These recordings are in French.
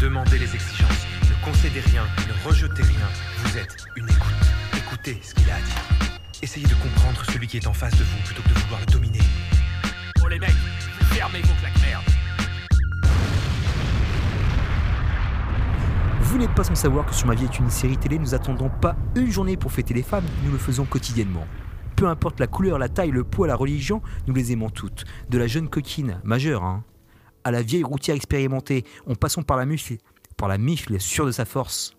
Demandez les exigences. Ne concédez rien. Ne rejetez rien. Vous êtes une écoute. Écoutez ce qu'il a à dire. Essayez de comprendre celui qui est en face de vous plutôt que de vouloir le dominer. Oh les mecs, fermez vos claques merde. Vous n'êtes pas sans savoir que Sur ma vie est une série télé, nous attendons pas une journée pour fêter les femmes, nous le faisons quotidiennement. Peu importe la couleur, la taille, le poids, la religion, nous les aimons toutes. De la jeune coquine, majeure, hein, à la vieille routière expérimentée, en passant par la mufle, par la mifle sûre de sa force.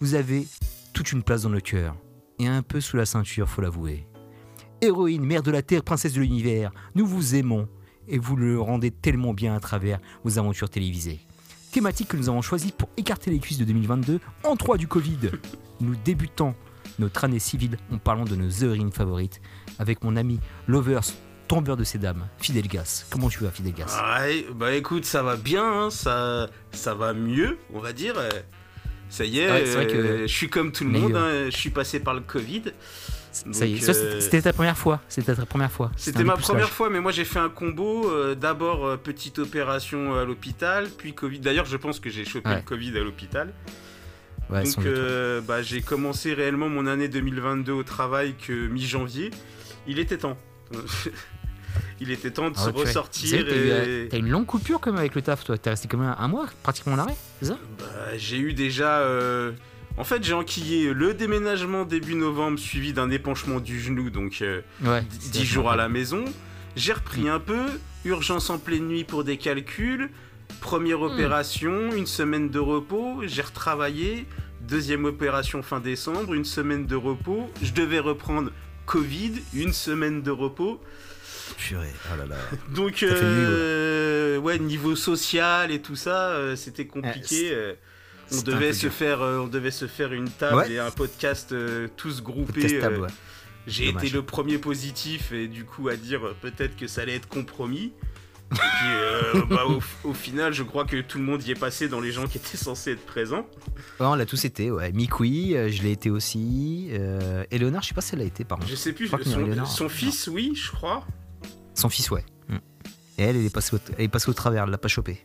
Vous avez toute une place dans le cœur, et un peu sous la ceinture, faut l'avouer. Héroïne, mère de la terre, princesse de l'univers, nous vous aimons, et vous le rendez tellement bien à travers vos aventures télévisées. Thématique que nous avons choisie pour écarter les cuisses de 2022 en 3 du Covid. Nous débutons notre année civile en parlant de nos héroïnes favorites avec mon ami Lovers, tombeur de ces dames, Fidel Gas. Comment tu vas, Fidel Gas? Ouais, bah écoute, ça va bien, hein, ça, ça va mieux, on va dire. Ça y est, Ouais, vrai que- euh, je suis comme tout le monde, euh, hein, je suis passé par le Covid. Euh, c'était ta première fois. C'était ta première fois. C'était ma première fois, mais moi j'ai fait un combo. euh, D'abord, euh, petite opération à l'hôpital, puis Covid. D'ailleurs, je pense que j'ai chopé Ouais. le Covid à l'hôpital. Ouais, Donc, euh, bah, j'ai commencé réellement mon année 2022 au travail que mi-janvier. Il était temps. Il était temps de Ah se ouais, ressortir. T'as et- euh, t'as eu une longue coupure comme avec le taf, toi. T'es resté comme un, un mois, pratiquement en arrêt, c'est ça? Bah, j'ai eu déjà. euh, En fait, j'ai enquillé le déménagement début novembre suivi d'un épanchement du genou, donc euh, Ouais. 10 jours à la maison. J'ai repris un peu, urgence en pleine nuit pour des calculs, première opération, une semaine de repos, j'ai retravaillé, deuxième opération fin décembre, une semaine de repos, je devais reprendre Covid, une semaine de repos. Purée, oh là là. Donc, euh, ouais, niveau social et tout ça, euh, c'était compliqué. euh, on, devait se faire, on devait se faire une table Ouais. et un podcast tous groupés. Ouais. J'ai été le premier positif et du coup à dire peut-être que ça allait être compromis. Et puis bah, au, au final, je crois que tout le monde y est passé dans les gens qui étaient censés être présents. Ouais, on l'a tous été, ouais. Euh, je l'ai été aussi. Et Léonard, je sais pas si elle l'a été, par contre. Je sais plus, que son, son fils, oui, je crois. Son fils, ouais. Mm. Et elle, elle est passée au, elle est passée au travers, elle l'a pas chopé.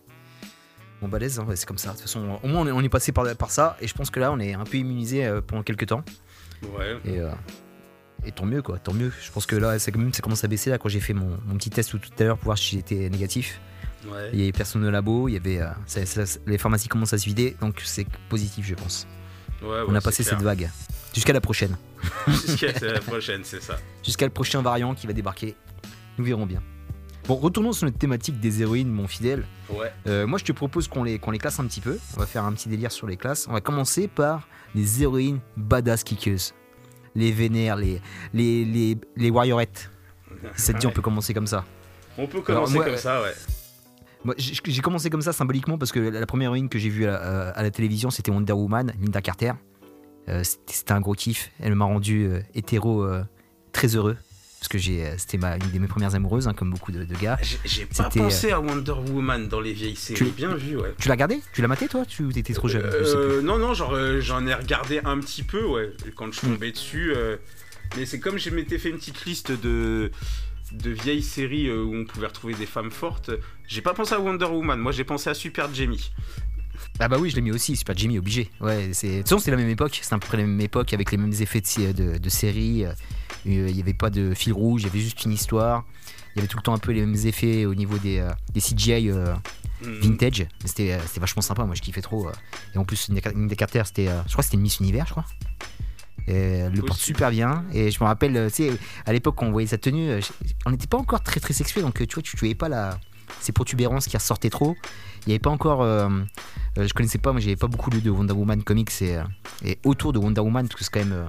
Bon, balèze, hein, ouais, c'est comme ça. De toute façon, au moins, on est, on est passé par, par ça. Et je pense que là, on est un peu immunisé euh, pendant quelques temps. Ouais. Et, euh, et tant mieux, quoi. Tant mieux. Je pense que là, ça, ça commence à baisser. Là, quand j'ai fait mon, mon petit test tout à l'heure pour voir si j'étais négatif, Ouais. il y avait personne au labo. Il y avait, euh, ça- ça- les pharmacies commencent à se vider. Donc, c'est positif, je pense. Ouais, on a passé cette vague. Jusqu'à la prochaine. Jusqu'à la prochaine, c'est ça. jusqu'à le prochain variant qui va débarquer. Nous verrons bien. Bon, retournons sur notre thématique des héroïnes, mon fidèle. Ouais. Euh, moi, je te propose qu'on les, qu'on les classe un petit peu. On va faire un petit délire sur les classes. On va commencer par les héroïnes badass kickeuses. Les vénères, les, les, les, les warriorettes. Ça te dit, on peut commencer comme ça. On peut commencer moi, comme euh, ça, ouais. Moi, j'ai commencé comme ça symboliquement parce que la première héroïne que j'ai vue à, la- à la télévision, c'était Wonder Woman, Linda Carter. Euh, c'était un gros kiff. Elle m'a rendu euh, hétéro euh, très heureux. Parce que j'ai, euh, c'était ma- une de mes premières amoureuses, hein, comme beaucoup de, de gars. J'ai- J'ai pas C'était, euh, pensé à Wonder Woman dans les vieilles séries. Tu- Bien vu, ouais. Tu l'as regardé? Tu l'as maté toi? Tu étais trop jeune Je sais plus. Euh, non, non, genre j'en ai regardé un petit peu, ouais, quand Hmm. je tombais dessus. mais c'est comme je m'étais fait une petite liste de, de vieilles séries où on pouvait retrouver des femmes fortes. J'ai pas pensé à Wonder Woman, moi j'ai pensé à Super Jamie. Ah bah oui, je l'ai mis aussi, Super Jimmy, obligé. Ouais, c'est... De toute façon, c'est la même époque, c'est à peu près la même époque, avec les mêmes effets de, de, de série. Euh, Il n'y avait pas de fil rouge, il y avait juste une histoire. Il y avait tout le temps un peu les mêmes effets au niveau des, euh, des CGI euh, Hmm. vintage. Mais C'était, euh, c'était vachement sympa, moi je kiffais trop. euh. Et en plus, Linda Carter, c'était, euh, je crois que c'était une Miss Univers, je crois. Et elle le porte super bien. Et je me rappelle, euh, tu sais, à l'époque, quand on voyait sa tenue, euh, on n'était pas encore très très sexuel, donc euh, tu vois, tu, tu voyais pas la, ces protubérances qui ressortaient trop. Il n'y avait pas encore. euh, euh, je connaissais pas, moi j'avais pas beaucoup lu de Wonder Woman comics et, euh, et autour de Wonder Woman, parce que c'est quand même.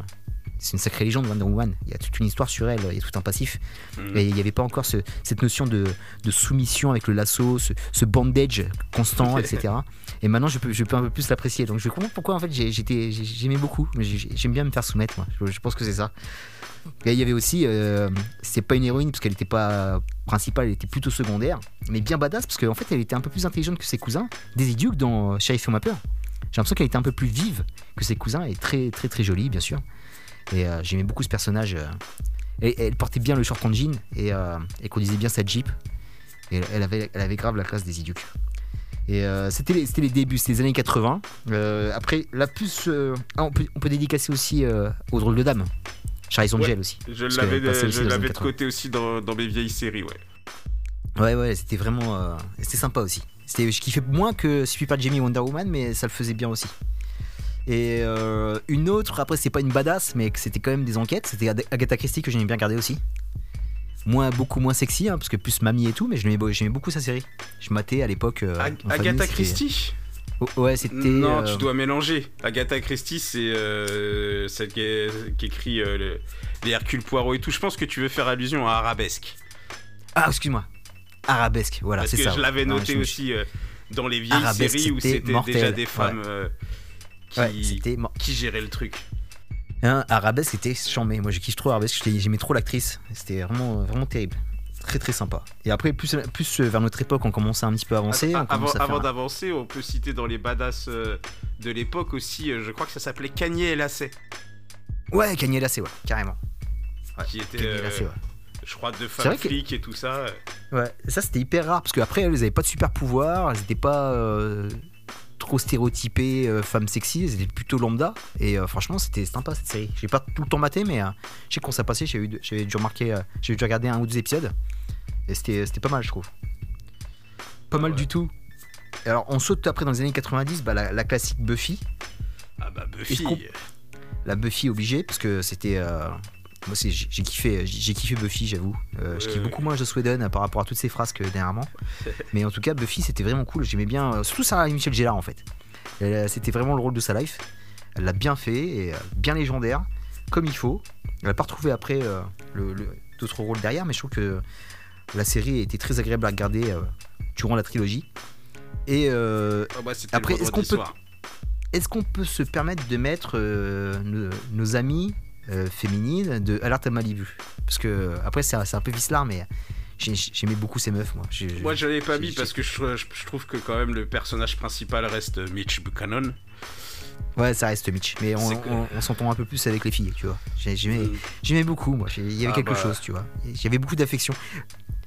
Euh, c'est une sacrée légende Wonder Woman. Il y a toute une histoire sur elle, il y a tout un passif. Mm. Et il n'y avait pas encore ce- cette notion de, de soumission avec le lasso, ce, ce bandage constant, etc. Et maintenant, je peux, je peux un peu plus l'apprécier. Donc, je comprends pourquoi, en fait, j'étais- j'aimais beaucoup. J'aime bien me faire soumettre, moi. Je, je pense que c'est ça. Et il y avait aussi, euh, c'est pas une héroïne parce qu'elle n'était pas principale, elle était plutôt secondaire, mais bien badass parce qu'en fait, elle était un peu plus intelligente que ses cousins. Daisy Duke dans Sheriff fait peur. J'ai l'impression qu'elle était un peu plus vive que ses cousins et très, très, très jolie, bien sûr. Et euh, j'aimais beaucoup ce personnage. euh, et, elle portait bien le short en jean et, euh, et conduisait bien sa Jeep. Et elle- avait, elle avait grave la classe des Duke. Et euh, c'était les, c'était les débuts, c'était les années 80. Euh, après, la plus. euh, ah, on, peut, on peut dédicacer aussi euh, aux drôles de dames. Charlie Angel aussi. Je Parce l'avais qu'elle passait aussi je l'avais de 80. côté aussi dans, dans mes vieilles séries, ouais. Ouais, ouais, c'était vraiment. euh, c'était sympa aussi. C'était, je kiffais moins que Super Jamie Wonder Woman, mais ça le faisait bien aussi. Et euh, une autre, après, c'est pas une badass, mais que c'était quand même des enquêtes. C'était Agatha Christie que j'aimais bien regarder aussi. Moins, beaucoup moins sexy, hein, parce que plus mamie et tout, mais j'aimais beaucoup sa série. Je matais à l'époque. euh, Ag- en famille, Agatha Christie? Oh, ouais, c'était. Non, euh, tu dois mélanger. Agatha Christie, c'est euh, celle qui, est- qui écrit euh, le- les Hercule Poirot et tout. Je pense que tu veux faire allusion à Arabesque. Ah, excuse-moi. Arabesque, voilà, Parce c'est que ça. je l'avais Non, noté je aussi dans les vieilles Arabesque, séries où c'était déjà des femmes qui, Ouais, géraient le truc. Hein, Arabesque, c'était chambé. Moi, je kiffe trop Arabesque. J'aimais trop l'actrice. C'était vraiment, vraiment terrible. Très, très sympa. Et après, plus, plus vers notre époque, on commençait un petit peu à avancer. Ah, avant un- d'avancer, on peut citer dans les badass euh, de l'époque aussi, euh, je crois que ça s'appelait Kanye et Lacet, Ouais, Kanye Lacé, ouais, carrément. Ouais, qui était, euh, Lacé, ouais. je crois, vrai femmes que- flics et tout ça. euh. Ouais, et ça c'était hyper rare parce qu'après elles avaient pas de super pouvoir, elles étaient pas euh, trop stéréotypées euh, femmes sexy, étaient plutôt lambda et euh, franchement c'était sympa cette série. J'ai pas tout le temps maté mais euh, je sais qu'on s'est passé, j'avais dû remarquer, j'avais dû regarder un ou deux épisodes et c'était c'était pas mal je trouve. Pas mal Ouais. du tout. Et alors on saute après dans les années 90, bah, la, la classique Buffy, Ah bah Buffy. La Buffy obligée parce que c'était euh, moi c'est j'ai j'ai kiffé j'ai j'ai kiffé Buffy j'avoue. Euh, je kiffe ouais. beaucoup moins Joss Whedon euh, par rapport à toutes ces phrases que dernièrement. Mais en tout cas Buffy c'était vraiment cool. J'aimais bien euh, surtout Sarah Michel Gellar en fait. Elle, euh, c'était vraiment le rôle de sa life. Elle l'a bien fait et euh, bien légendaire comme il faut. Elle a pas retrouvé après euh, le- le- d'autres rôles derrière mais je trouve que la série était très agréable à regarder euh, durant la trilogie. Et euh, Ah bah, Après, est-ce qu'on peut- soir. est-ce qu'on peut se permettre de mettre euh, nos, nos amies euh, féminines de Alerte à Malibu Parce que euh, après c'est un peu vicelard, mais j'ai- j'aimais beaucoup ces meufs moi. Moi je l'avais pas mis parce que je, je- je trouve que quand même le personnage principal reste Mitch Buchanan. Ouais, ça reste Mitch, mais on, s'entend un peu plus avec les filles, tu vois. J'aimais Mm. j'aimais beaucoup moi. Il y avait Ah quelque bah. chose, tu vois. J'avais beaucoup d'affection.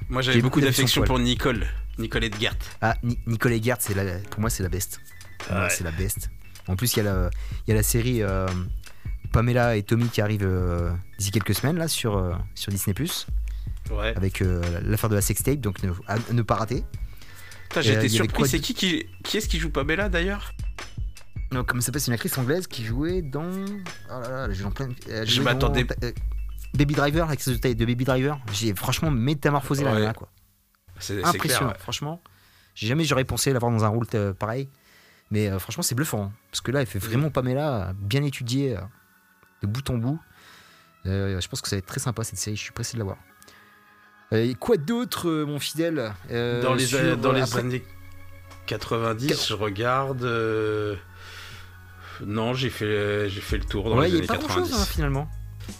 Moi j'avais beaucoup beaucoup d'affection pour Nicole. Nicole Edgert. Ah, Ni- Nicole Eggert, c'est la, pour moi c'est la best. Ouais. c'est la best. En plus, il y, a la- il y a la série euh, Pamela et Tommy qui arrive euh, d'ici quelques semaines là sur, euh, sur Disney Ouais. avec euh, l'affaire de la sextape, donc ne, à ne pas rater. J'étais surpris. C'est qui qui, qui est-ce qui joue Pamela d'ailleurs? Non, comme ça s'appelle, c'est une actrice anglaise qui jouait dans. Oh là là, j'ai en plein. elle Je m'attendais- dans, Baby Driver, l'actrice de de Baby Driver. J'ai franchement métamorphosé la Ouais. nana, quoi. C'est Impressionnant, clair. ouais. franchement. J'ai jamais j'aurais pensé l'avoir dans un rôle pareil. Mais euh, franchement, c'est bluffant. hein. parce que là, elle fait vraiment Pamela, bien étudiée, euh, de bout en bout. Euh, je pense que ça va être très sympa cette série, je suis pressé de la voir. Euh, et quoi d'autre, euh, mon fidèle Euh, Dans les, sur, a- dans les après- années 90, je regarde. euh, Non, j'ai fait, j'ai fait le tour dans Ouais, il les n'y années a pas grand 90. chose finalement.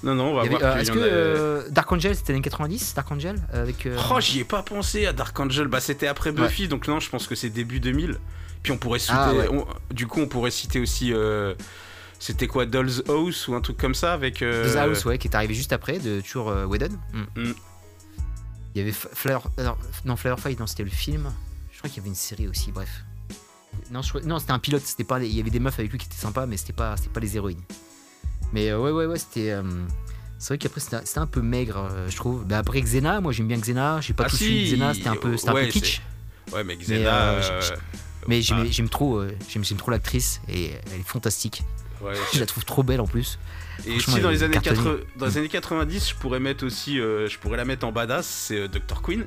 Non, non, on va avait- voir euh, Est-ce que euh, Dark Angel c'était l'année 90 Dark Angel avec. euh, Oh, j'y ai pas pensé à Dark Angel. Bah, c'était après Buffy, donc non, je pense que c'est début 2000. Puis on pourrait citer. Ah, ouais. on- du coup, on pourrait citer aussi. Euh, C'était quoi, Doll's House ou un truc comme ça avec. euh, The House, ouais, qui est arrivé juste après, de toujours euh, Whedon. Mm. Mm. Il y avait Flower, alors, non Flower Fight, non c'était le film. Je crois qu'il y avait une série aussi, bref. Non, je non c'était un pilote, c'était pas, il y avait des meufs avec lui qui étaient sympas, mais c'était pas, c'était pas les héroïnes. Mais euh, ouais, ouais, ouais, c'était. euh, c'est vrai qu'après c'était un peu maigre, euh, je trouve. Mais après Xena, moi j'aime bien Xena, j'ai pas Ah tout si, suivi Xena, c'était un peu, c'était un ouais, peu kitsch. Ouais, mais Xena. euh, euh, Mais j'aime ah, trop, euh, j'aime trop l'actrice et elle est fantastique. Ouais. Je la trouve trop belle en plus. Et si dans les, années cartonnée. 80 dans les années 90, je pourrais mettre aussi. euh, je pourrais la mettre en badass, c'est euh, Dr. Queen.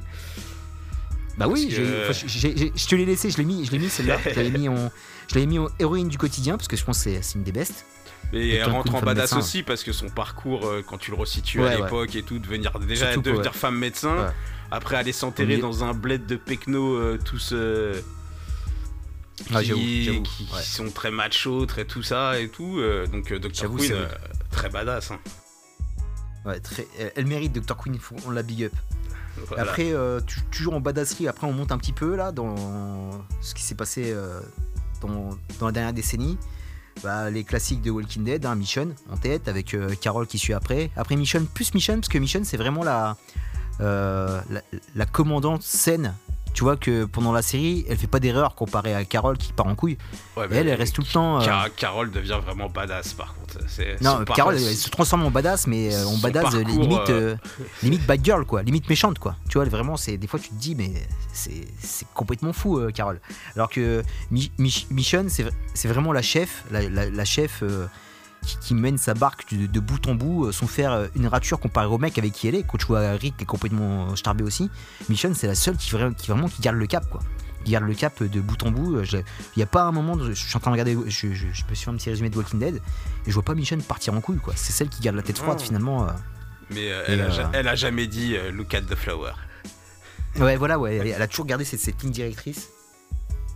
Bah oui, que- je te l'ai laissé, je l'ai mis, je l'ai mis celle-là. je l'avais mis en, je l'avais mis en héroïne du quotidien parce que je pense que c'est une des bestes. Et elle rentre en badass médecin. aussi parce que son parcours, euh, quand tu le resitues Ouais, à ouais. l'époque et tout, devenir déjà Surtout, devenir femme médecin, après aller s'enterrer dans un bled de pecno tous Ah, qui, j'avoue, j'avoue, qui- qui ouais. sont très macho, très tout ça et tout. euh, donc euh, Dr Queen, euh, très badass. hein. Ouais, très... elle- Elle mérite Dr. Queen, faut- on la big up. Voilà. Après, euh, tu- toujours en badasserie, après on monte un petit peu là dans ce qui s'est passé euh, dans, dans la dernière décennie. Bah, les classiques de Walking Dead, hein, Mission en tête, avec euh, Carol qui suit après. Après Mission, plus Mission, parce que Mission c'est vraiment la, la, la commandante saine. Tu vois que pendant la série, elle fait pas d'erreur comparée à Carol qui part en couille. Ouais, Et mais elle, elle reste tout le temps. euh, Car- Carole devient vraiment badass par contre. Non, Carole, elle se transforme en badass, mais euh, en badass euh, parcours, limite, euh, limite bad girl, quoi, limite méchante, quoi. Tu vois, vraiment, c'est des fois tu te dis, mais c'est complètement fou, euh, Carole. Alors que Mi- Mi- Mission, c'est c'est vraiment la chef, la, la- la chef euh, qui, qui mène sa barque de, de bout en bout, euh, sans faire euh, une rature comparé au mec avec qui elle est. Quand tu vois Rick qui est complètement starbé aussi, Mission, c'est la seule qui, vra- qui vraiment qui garde le cap, quoi. Qui garde le cap de bout en bout. Euh, Il n'y a pas un moment, de- je suis en train de regarder, je, je- je me suis fait un petit résumé de Walking Dead, et je vois pas Michonne partir en couille quoi. C'est celle qui garde la tête froide Non. finalement. euh. Mais euh, elle, a, euh, ja- elle a jamais dit euh, look at the flower. Ouais voilà ouais. Elle, elle a toujours gardé cette, cette ligne directrice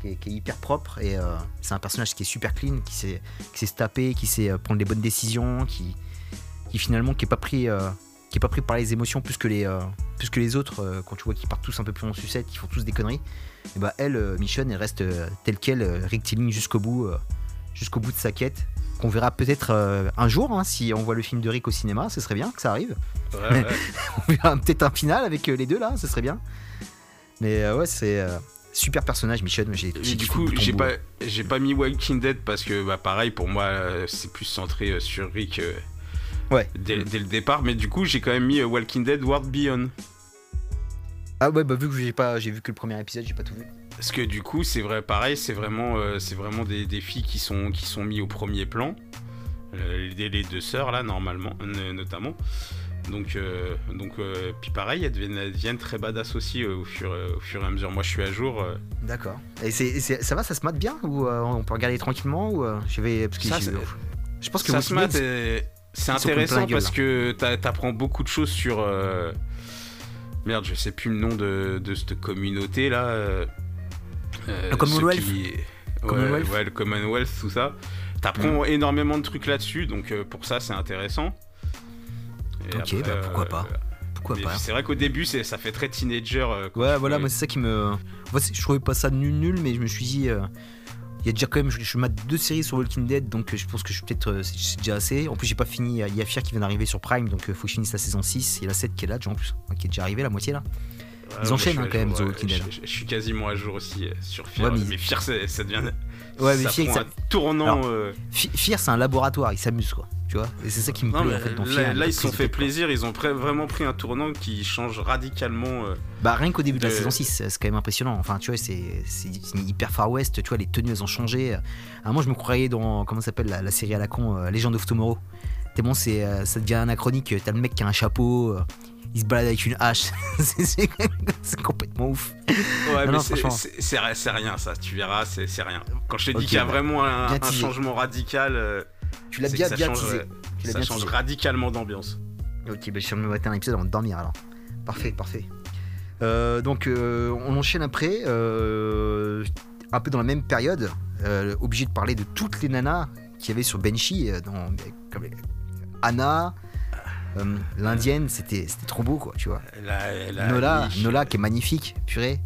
qui est, qui est hyper propre et euh, c'est un personnage qui est super clean, qui sait, qui sait se taper, qui sait euh, prendre les bonnes décisions, qui, qui finalement qui est pas pris, euh, qui est pas pris par les émotions plus que les, euh, plus que les autres. quand tu vois qu'ils partent tous un peu plus en sucette, qu'ils font tous des conneries. Et bah elle, Michonne, elle reste telle quelle, rectiligne jusqu'au bout, jusqu'au bout de sa quête. Qu'on verra peut-être euh, un jour, hein, si on voit le film de Rick au cinéma, ce serait bien que ça arrive. Ouais, ouais. on verra peut-être un final avec euh, les deux là, ce serait bien. Mais euh, ouais, c'est super personnage, Michonne. J'ai j'ai du coup, j'ai pas, j'ai pas mis Walking Dead parce que, bah, pareil, pour moi, euh, c'est plus centré euh, sur Rick euh, Ouais. dès, dès le départ. Mais du coup, j'ai quand même mis Walking Dead World Beyond. Ah ouais, bah vu que j'ai pas, j'ai vu que le premier épisode, j'ai pas tout vu. Parce que du coup, c'est vrai, pareil, c'est vraiment, euh, c'est vraiment des, des filles qui sont, qui sont mis au premier plan. Euh, les, les deux sœurs, là, normalement, euh, notamment. Donc, euh, donc euh, puis pareil, elles deviennent, elles deviennent très badass aussi euh, au, fur, au fur et à mesure. Moi, je suis à jour. D'accord. Et ça va, ça se mate bien ou on peut regarder tranquillement ou je vais parce que Ça, je pense que ça se mate c'est intéressant parce que t'a- t'apprends beaucoup de choses sur. Merde, je sais plus le nom de, de cette communauté là. Le Commonwealth. ceux qui- Ouais, Commonwealth. ouais, le Commonwealth, tout ça. T'apprends énormément de trucs là-dessus, donc pour ça c'est intéressant. Et Ok, bah, pourquoi pas. pourquoi mais pas. C'est vrai qu'au début ça fait très teenager. euh, Ouais, voilà, fais- moi c'est ça qui me. En fait, c'est- je trouvais pas ça nul nul, mais je me suis dit. euh, Il y a déjà quand même, je, je mate deux séries sur Walking Dead, donc euh, je pense que je suis peut-être, euh, c'est déjà assez. En plus, j'ai pas fini, il y a Fear qui vient d'arriver sur Prime, donc euh, faut que je finisse la saison 6 et la 7 qui est là en plus, qui est déjà arrivée, la moitié là. Ils enchaînent, hein, quand même, The. Walking Dead. Je, je- je suis quasiment à jour aussi euh, sur Fear. Ouais, mais- mais... Fear, ça devient. Ouais, mais ça Fear, prend ça- un tournant. Alors, euh, Fear, c'est un laboratoire, ils s'amusent quoi, tu vois? Et c'est ça qui me Non, plaît en fait dans là, Fear. là, ils se sont fait quoi. plaisir, ils ont pr- vraiment pris un tournant qui change radicalement. euh, Bah rien qu'au début de la saison 6, c'est quand même impressionnant. Enfin, tu vois, c'est hyper Far West, tu vois, les tenues elles ont changé. À moi, je me croyais dans, comment s'appelle, la, la série à la con, euh, Legend of Tomorrow. Tellement c'est, euh, ça devient anachronique, t'as le mec qui a un chapeau, il se balade avec une hache. c'est complètement ouf. Ouais, Non, mais c'est- rien ça, tu verras, c'est rien. Quand je te dis qu'il y a bah, vraiment un, bien un changement radical, euh, Tu l'as bien, que ça bien change, teasé. euh, Tu l'as ça bien change teasé. radicalement d'ambiance. Ok, bah, je suis me mater un épisode avant de dormir alors. Parfait, parfait. Euh, donc euh, on enchaîne après, euh, un peu dans la même période, euh, obligé de parler de toutes les nanas qu'il y avait sur Benchy, euh, dans, comme les- Anna, euh, l'indienne, c'était trop beau quoi, tu vois. La- la Nola, Nola qui est magnifique, purée.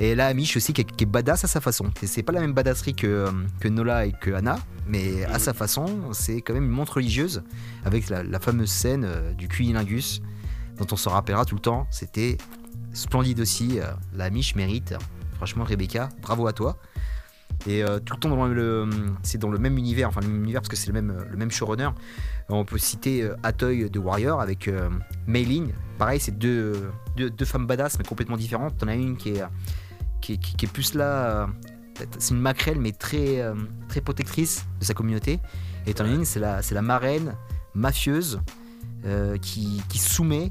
Et là, Amish aussi qui est, qui est badass à sa façon. C'est pas la même badasserie que, euh, que Nola et que Anna, mais à sa façon, c'est quand même une montre religieuse avec la, la fameuse scène euh, du cunilingus dont on se rappellera tout le temps. C'était splendide aussi. la Amish mérite. Franchement, Rebecca, bravo à toi. Et euh, tout le temps c'est dans le même univers, enfin le même univers parce que c'est le même, le même showrunner. On peut citer euh, Atoy de Warrior avec euh, Mei Ling. Pareil, c'est deux, femmes badass mais complètement différentes. T'en as une qui est, qui plus là. euh, c'est une maquerelle mais très, protectrice de sa communauté. Et t'en as une, c'est la, la marraine mafieuse qui, soumet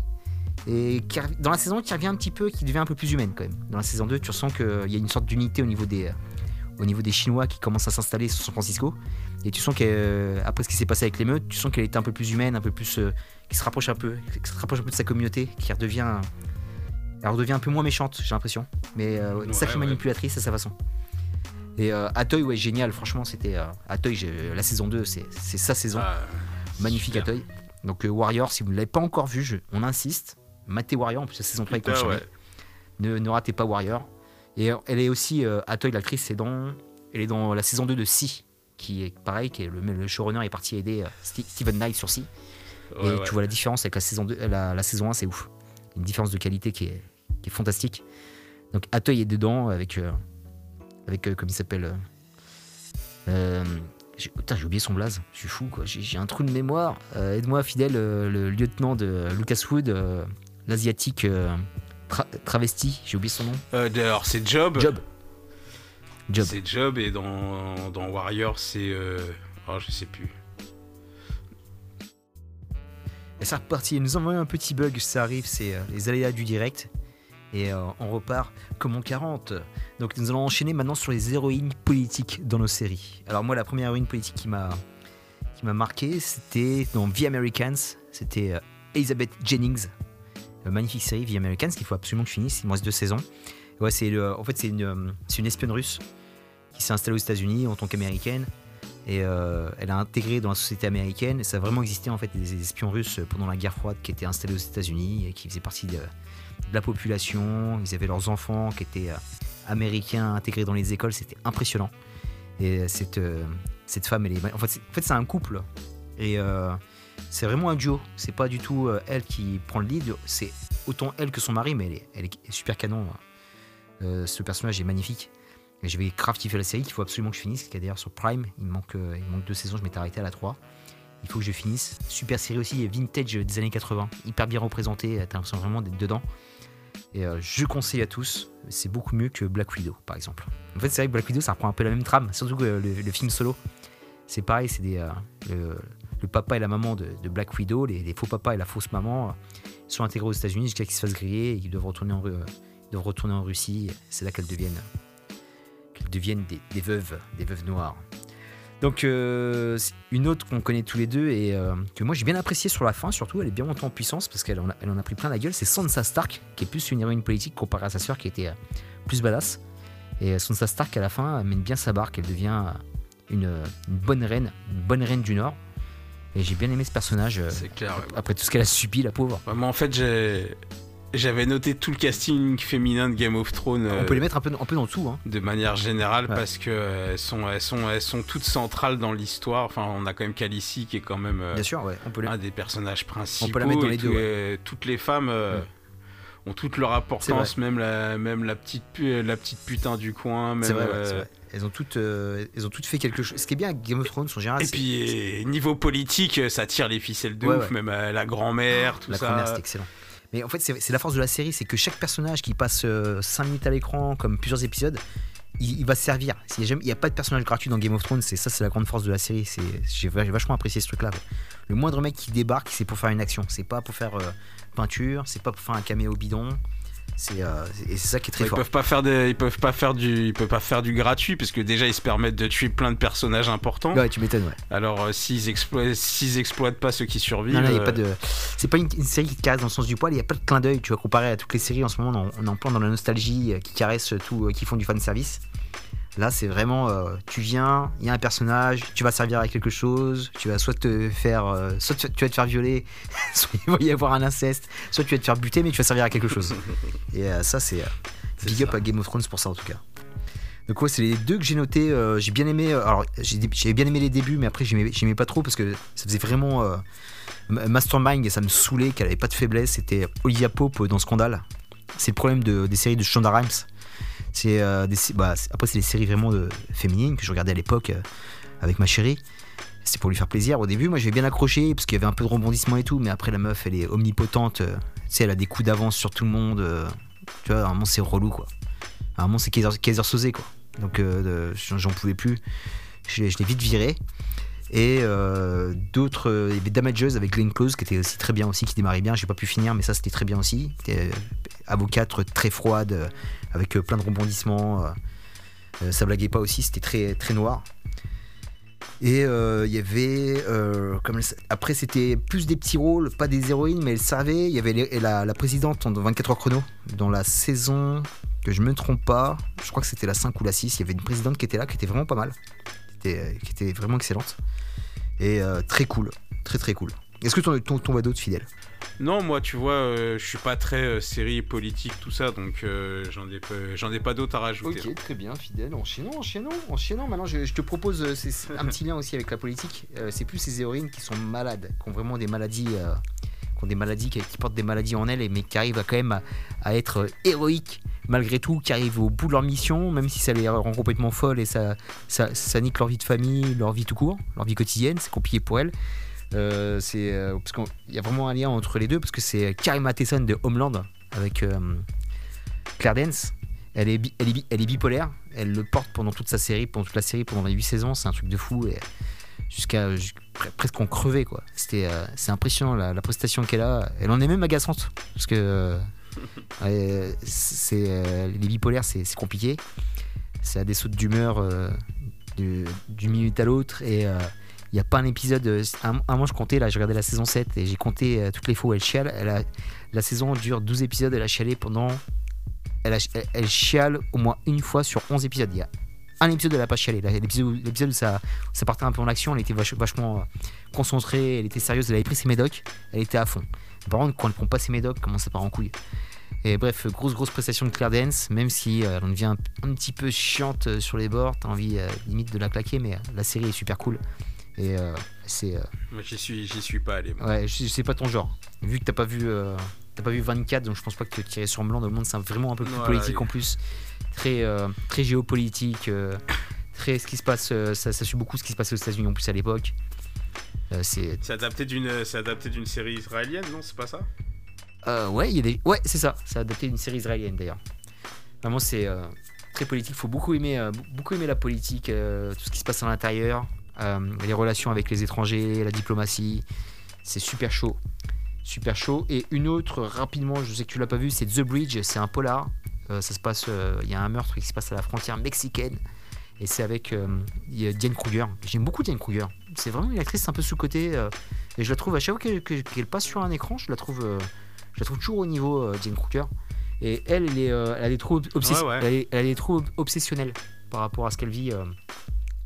et dans la saison qui revient un petit peu, qui devient un peu plus humaine quand même. Dans la saison 2, tu ressens qu'il y a une sorte d'unité au niveau des, au niveau des Chinois qui commencent à s'installer sur San Francisco. Et tu sens qu'après ce qui s'est passé avec l'émeute, tu sens qu'elle était un peu plus humaine, un peu plus. euh, qui se rapproche un peu, qui se rapproche un peu de sa communauté, qui redevient. Elle redevient un peu moins méchante, j'ai l'impression. Mais euh, Ouais, sacrée ouais. manipulatrice à sa façon. Et euh, Atoy, ouais, génial, franchement, c'était. Euh, Atoy, la saison 2, c'est sa saison. Ah, Magnifique super. Atoy. Donc euh, Warrior, si vous ne l'avez pas encore vu, je- on insiste. Matez Warrior, en plus la saison 3 est confirmée. ne ratez pas Warrior. Et elle est aussi, euh, Atoy, l'actrice, c'est dans, elle est dans la saison 2 de Si, qui est pareil, qui est le, le showrunner est parti aider euh, Steven Knight sur Si. Ouais, et ouais. tu vois la différence avec la saison, 2, la, la saison 1, c'est ouf. Une différence de qualité qui est, qui est fantastique. Donc Atoy est dedans avec, euh, avec euh, comme il s'appelle. euh, j'ai putain, j'ai oublié son blaze, je suis fou quoi, j'ai un trou de mémoire. Aide-moi, fidèle, le lieutenant de Lucas Wood, l'asiatique tra- travesti, j'ai oublié son nom. Euh, alors, c'est Job. Job. Job. C'est Job et dans, dans Warrior, c'est. Euh... Oh, je sais plus. Et c'est reparti. Nous avons eu un petit bug, ça arrive, c'est euh, les aléas du direct. Et euh, on repart comme en 40. Donc nous allons enchaîner maintenant sur les héroïnes politiques dans nos séries. Alors moi, la première héroïne politique qui m'a qui m'a marqué, c'était dans The Americans. C'était euh, Elizabeth Jennings. Magnifique série The Americans qu'il faut absolument que je finisse. Il me reste deux saisons. Ouais, c'est en fait c'est une, euh, une espionne russe qui s'est installée aux États-Unis en tant qu'américaine. Et euh, elle a intégré dans la société américaine. Ça a vraiment existé en fait des espions russes pendant la guerre froide qui étaient installés aux États-Unis et qui faisaient partie de, la population. Ils avaient leurs enfants qui étaient euh, américains intégrés dans les écoles. C'était impressionnant. Et cette, cette femme, elle est, en fait, c'est, en fait, un couple. Et c'est vraiment un duo. C'est pas du tout euh, elle qui prend le lead. C'est autant elle que son mari, mais elle est, super canon. Euh, ce personnage est magnifique. Je vais grave kiffer la série qu'il faut absolument que je finisse, qui est d'ailleurs sur Prime. Il euh, manque deux saisons, je m'étais arrêté à la 3. Il faut que je finisse. Super série aussi, vintage des années 80. Hyper bien représenté, t'as l'impression vraiment d'être dedans. Et je conseille à tous, c'est beaucoup mieux que Black Widow par exemple. En fait, c'est vrai que Black Widow ça reprend un peu la même trame, surtout que le, film solo. C'est pareil, c'est des, le papa et la maman de, Black Widow, les, faux papas et la fausse maman, euh, sont intégrés aux États-Unis jusqu'à qu'ils se fassent griller et qu'ils doivent retourner en, Ru- euh, doivent retourner en Russie. C'est là qu'elles deviennent deviennent des, veuves, des veuves noires. Donc euh, une autre qu'on connaît tous les deux et que moi j'ai bien apprécié sur la fin, surtout elle est bien montée en puissance parce qu'elle en, a- pris plein la gueule, c'est Sansa Stark qui est plus une héroïne politique comparée à sa sœur qui était plus badass. Et Sansa Stark à la fin mène bien sa barque, elle devient une bonne reine, une bonne reine du Nord. Et j'ai bien aimé ce personnage euh, C'est clair. ouais. après tout ce qu'elle a subi, la pauvre. Vraiment, en fait, j'ai. J'avais noté tout le casting féminin de Game of Thrones On euh, peut les mettre un peu, un peu dans tout. Hein. de manière générale Ouais. parce que euh, elles sont, elles, sont, elles sont toutes centrales dans l'histoire. Enfin, on a quand même Khaleesi qui est quand même euh, Bien sûr, ouais, on peut les un des personnages principaux. On peut la mettre dans et les deux, ouais. euh, Toutes les femmes euh, Ouais. Ont toute leur importance, même la, même la petite, la petite putain du coin. Même, C'est vrai, euh, c'est vrai. Elles ont toutes, euh, elles ont toutes fait quelque chose. Ce qui est bien avec Game of Thrones en général, Et puis, euh, niveau politique, ça tire les ficelles de Ouais, ouf. ouais. Même euh, la grand-mère, tout la ça. première, c'est excellent. Mais en fait, c'est c'est la force de la série, c'est que chaque personnage qui passe 5 minutes à l'écran, comme plusieurs épisodes, il, va se servir. Il n'y a pas de personnage gratuit dans Game of Thrones, c'est ça, c'est la grande force de la série. J'ai vachement apprécié ce truc-là. Le moindre mec qui débarque, c'est pour faire une action. C'est pas pour faire euh, peinture, c'est pas pour faire un caméo bidon. C'est euh, et c'est ça qui est très Ils fort. peuvent pas faire des, ils peuvent pas faire du, ils peuvent pas faire du gratuit parce que déjà ils se permettent de tuer plein de personnages importants. Ouais, tu m'étonnes, ouais. Alors euh, s'ils exploitent, s'ils exploitent pas ceux qui survivent, Non, y a euh, pas de. C'est pas une, une série qui te caresse dans le sens du poil, il n'y a pas de clin d'œil, tu vois, comparé à toutes les séries en ce moment, on, en plein dans la nostalgie, euh, qui caressent tout, qui font du fan service. Là, c'est vraiment, euh, tu viens, il y a un personnage, tu vas servir à quelque chose, tu vas soit te faire, euh, soit tu, vas te faire violer, soit il va y avoir un inceste, soit tu vas te faire buter, mais tu vas servir à quelque chose. Et euh, ça, c'est big up à Game of Thrones pour ça en tout cas. Donc ouais, c'est les deux que j'ai notés. euh, j'ai bien aimé. alors j'ai bien aimé les débuts, mais après j'aimais j'aimais pas trop parce que ça faisait vraiment Mastermind et ça me saoulait qu'elle avait pas de faiblesse. C'était Olivia Pope dans Scandale. C'est le problème de- des séries de Shonda Rhimes. C'est euh, des bah, c'est- après c'est les séries vraiment de, féminines que je regardais à l'époque euh, avec ma chérie. C'était pour lui faire plaisir. Au début, moi j'avais bien accroché parce qu'il y avait un peu de rebondissement et tout, mais après la meuf elle est omnipotente. euh, tu sais, elle a des coups d'avance sur tout le monde. euh, tu vois, moment c'est relou quoi. Moment c'est Kaiser, Soze quoi. Donc euh, j'en pouvais plus. Je, l'ai- vite viré. Et euh, d'autres, euh, il y avait Damages avec Glenn Close qui était aussi très bien aussi, qui démarrait bien. J'ai pas pu finir, mais ça c'était très bien aussi. Avocate très froide, euh, avec euh, plein de rebondissements. euh. Ça blaguait pas aussi, c'était très, très noir. Et il y avait. après, c'était plus des petits rôles, pas des héroïnes, mais elle servait. Il y avait la, présidente de 24 heures chrono dans la saison, que je me trompe pas, je crois que c'était la 5 ou la 6. Il y avait une présidente qui était là, qui était vraiment pas mal, qui était, vraiment excellente. Et très cool, très très cool. Est-ce que ton, ton, ton d'autres fidèles Non, moi, tu vois, euh, je suis pas très euh, série politique, tout ça, donc euh, j'en ai, pas- j'en ai pas d'autres à rajouter. Ok, très bien, fidèle. Enchaînons, enchaînons, enchaînons. Maintenant, je, je te propose euh, un petit lien aussi avec la politique. Euh, c'est plus ces héroïnes qui sont malades, qui ont vraiment des maladies, euh, qui ont des maladies, qui, qui portent des maladies en elles, mais qui arrivent à quand même à, à être héroïques malgré tout, qui arrivent au bout de leur mission, même si ça les rend complètement folles et ça, ça, ça nique leur vie de famille, leur vie tout court, leur vie quotidienne. C'est compliqué pour elles. Euh, c'est euh, parce qu'il y a vraiment un lien entre les deux parce que c'est Carrie Matheson de Homeland avec euh, Claire Dance elle est, elle, est elle est bipolaire, elle le porte pendant toute sa série, pendant toute la série, pendant les 8 saisons, c'est un truc de fou, jusqu'à jusqu'- pre- presque en crever quoi. C'était, euh, c'est impressionnant la, prestation qu'elle a, elle en est même agaçante, parce que les bipolaires c'est, compliqué, c'est à des sautes d'humeur du- d'une minute à l'autre, et il n'y a pas un épisode, euh, un, un mois je comptais, là j'ai regardé la saison 7, et j'ai compté euh, toutes les fois où elle chiale, elle a, la saison dure 12 épisodes, elle a chialé pendant elle, a- chiale au moins une fois sur 11 épisodes. Il y a un épisode où elle n'a pas chialé. L'épisode où, ça, partait un peu en action, elle était vach- vachement euh, concentrée, elle était sérieuse, elle avait pris ses médocs, elle était à fond. Par contre, quand elle prend pas ses médocs, comment ça part en couille? Et bref, grosse grosse prestation de Claire Dance, même si elle en devient un, petit peu chiante sur les bords, t'as envie limite de la claquer, mais la série est super cool. Et euh, c'est. euh, Moi, j'y suis, j'y suis pas allé. moi. Ouais, c'est pas ton genre. Vu que t'as pas vu, euh, t'as pas vu 24, donc je pense pas que tirer sur Blanc. Dans le monde, c'est vraiment un peu plus Voilà, politique oui. en plus, très, très géopolitique, très ce qui se passe. ça, ça suit beaucoup ce qui se passe aux États-Unis en plus à l'époque. C'est, C'est adapté d'une, c'est adapté d'une série israélienne, non C'est pas ça? Euh, ouais, il y a des, ouais, c'est ça. C'est adapté d'une série israélienne d'ailleurs. Vraiment, c'est euh, très politique. Faut beaucoup aimer, euh, beaucoup aimer la politique, tout ce qui se passe à l'intérieur, euh, les relations avec les étrangers, la diplomatie. C'est super chaud. Super chaud. Et une autre, rapidement, je sais que tu l'as pas vu, c'est The Bridge. C'est un polar. Euh, ça se passe, euh, il y a un meurtre qui se passe à la frontière mexicaine. Et c'est avec a Diane Kruger. J'aime beaucoup Diane Kruger. C'est vraiment une actrice un peu sous-cotée. et je la trouve, à chaque fois qu'elle passe sur un écran, je la trouve, je la trouve toujours au niveau, Diane Kruger. Et elle, elle, est, elle, est trop obsess- Ouais, ouais. Elle, est, elle est trop obsessionnelle par rapport à ce qu'elle vit,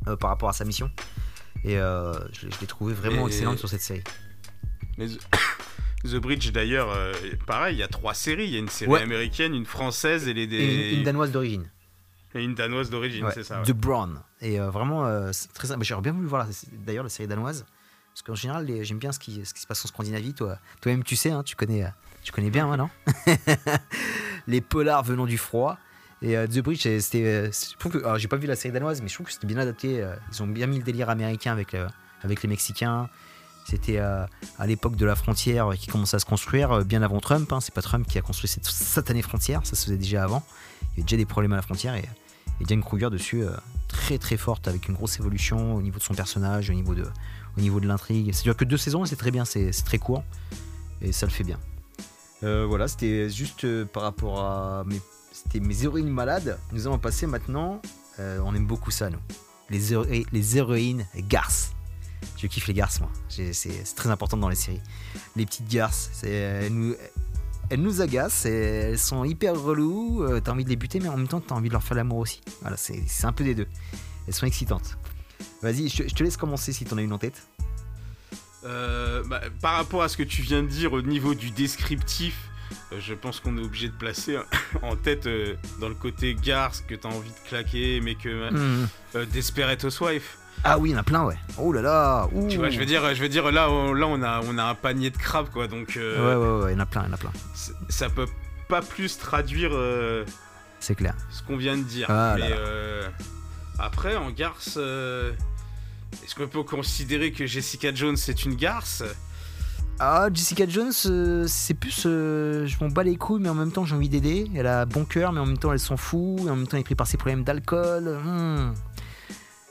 euh, par rapport à sa mission. Et euh, je, l'ai- je l'ai trouvée vraiment Et- excellente sur cette série. Mais The, Bridge, d'ailleurs, euh, pareil, il y a trois séries. Il y a une série Ouais. américaine, une française et, les, Et des... une, une danoise d'origine. et une danoise d'origine, Ouais, c'est ça. ouais. The Brown. Et vraiment, très sympa. J'aurais bien voulu voir d'ailleurs la série danoise. Parce qu'en général, les- j'aime bien ce qui, ce qui se passe en Scandinavie. Toi, toi-même, tu sais, hein, tu, connais, tu connais bien, moi, non? Les polars venant du froid. Et euh, The Bridge, c'est- c'était. euh, j'ai pas vu la série danoise, mais je trouve que c'était bien adapté. euh, ils ont bien mis le délire américain avec, avec les Mexicains. C'était euh, à l'époque de la frontière qui commençait à se construire, euh, bien avant Trump. hein. C'est pas Trump qui a construit cette satanée frontière, ça se faisait déjà avant. Il y avait déjà des problèmes à la frontière et, et Diane Kruger dessus, euh, très très forte, avec une grosse évolution au niveau de son personnage, au niveau de, au niveau de l'intrigue. C'est-à-dire que deux saisons, et c'est très bien, c'est très court et ça le fait bien. Euh, voilà, c'était juste euh, par rapport à mes, c'était mes héroïnes malades. Nous allons passer maintenant, euh, on aime beaucoup ça, nous. Les, les héroïnes garces. Je kiffe les garces, moi. C'est très important dans les séries. Les petites garces, elles nous, agacent, elles sont hyper reloues. euh, t'as envie de les buter, mais en même temps, t'as envie de leur faire l'amour aussi. Voilà, c'est un peu des deux. Elles sont excitantes. Vas-y, je, te laisse commencer si t'en as une en tête. Euh, bah, par rapport à ce que tu viens de dire au niveau du descriptif, je pense qu'on est obligé de placer en tête euh, dans le côté garce que t'as envie de claquer, mais que Mhm. euh, Desperate Housewife. Ah oui, il y en a plein, ouais. Oh là là. ouh. Tu vois, je veux dire, je veux dire là, on, là on a, on a un panier de crabes quoi, donc Ouais, euh, ouais, ouais, il y en a plein, il y en a plein. ça peut pas plus traduire euh, C'est clair. ce qu'on vient de dire. Ah mais là. euh, après, en garce, euh, est-ce qu'on peut considérer que Jessica Jones c'est une garce? Ah, Jessica Jones, euh, c'est plus. euh, je m'en bats les couilles, mais en même temps, j'ai envie d'aider. Elle a bon cœur, mais en même temps, elle s'en fout. Et en même temps, elle est prise par ses problèmes d'alcool. Hmm.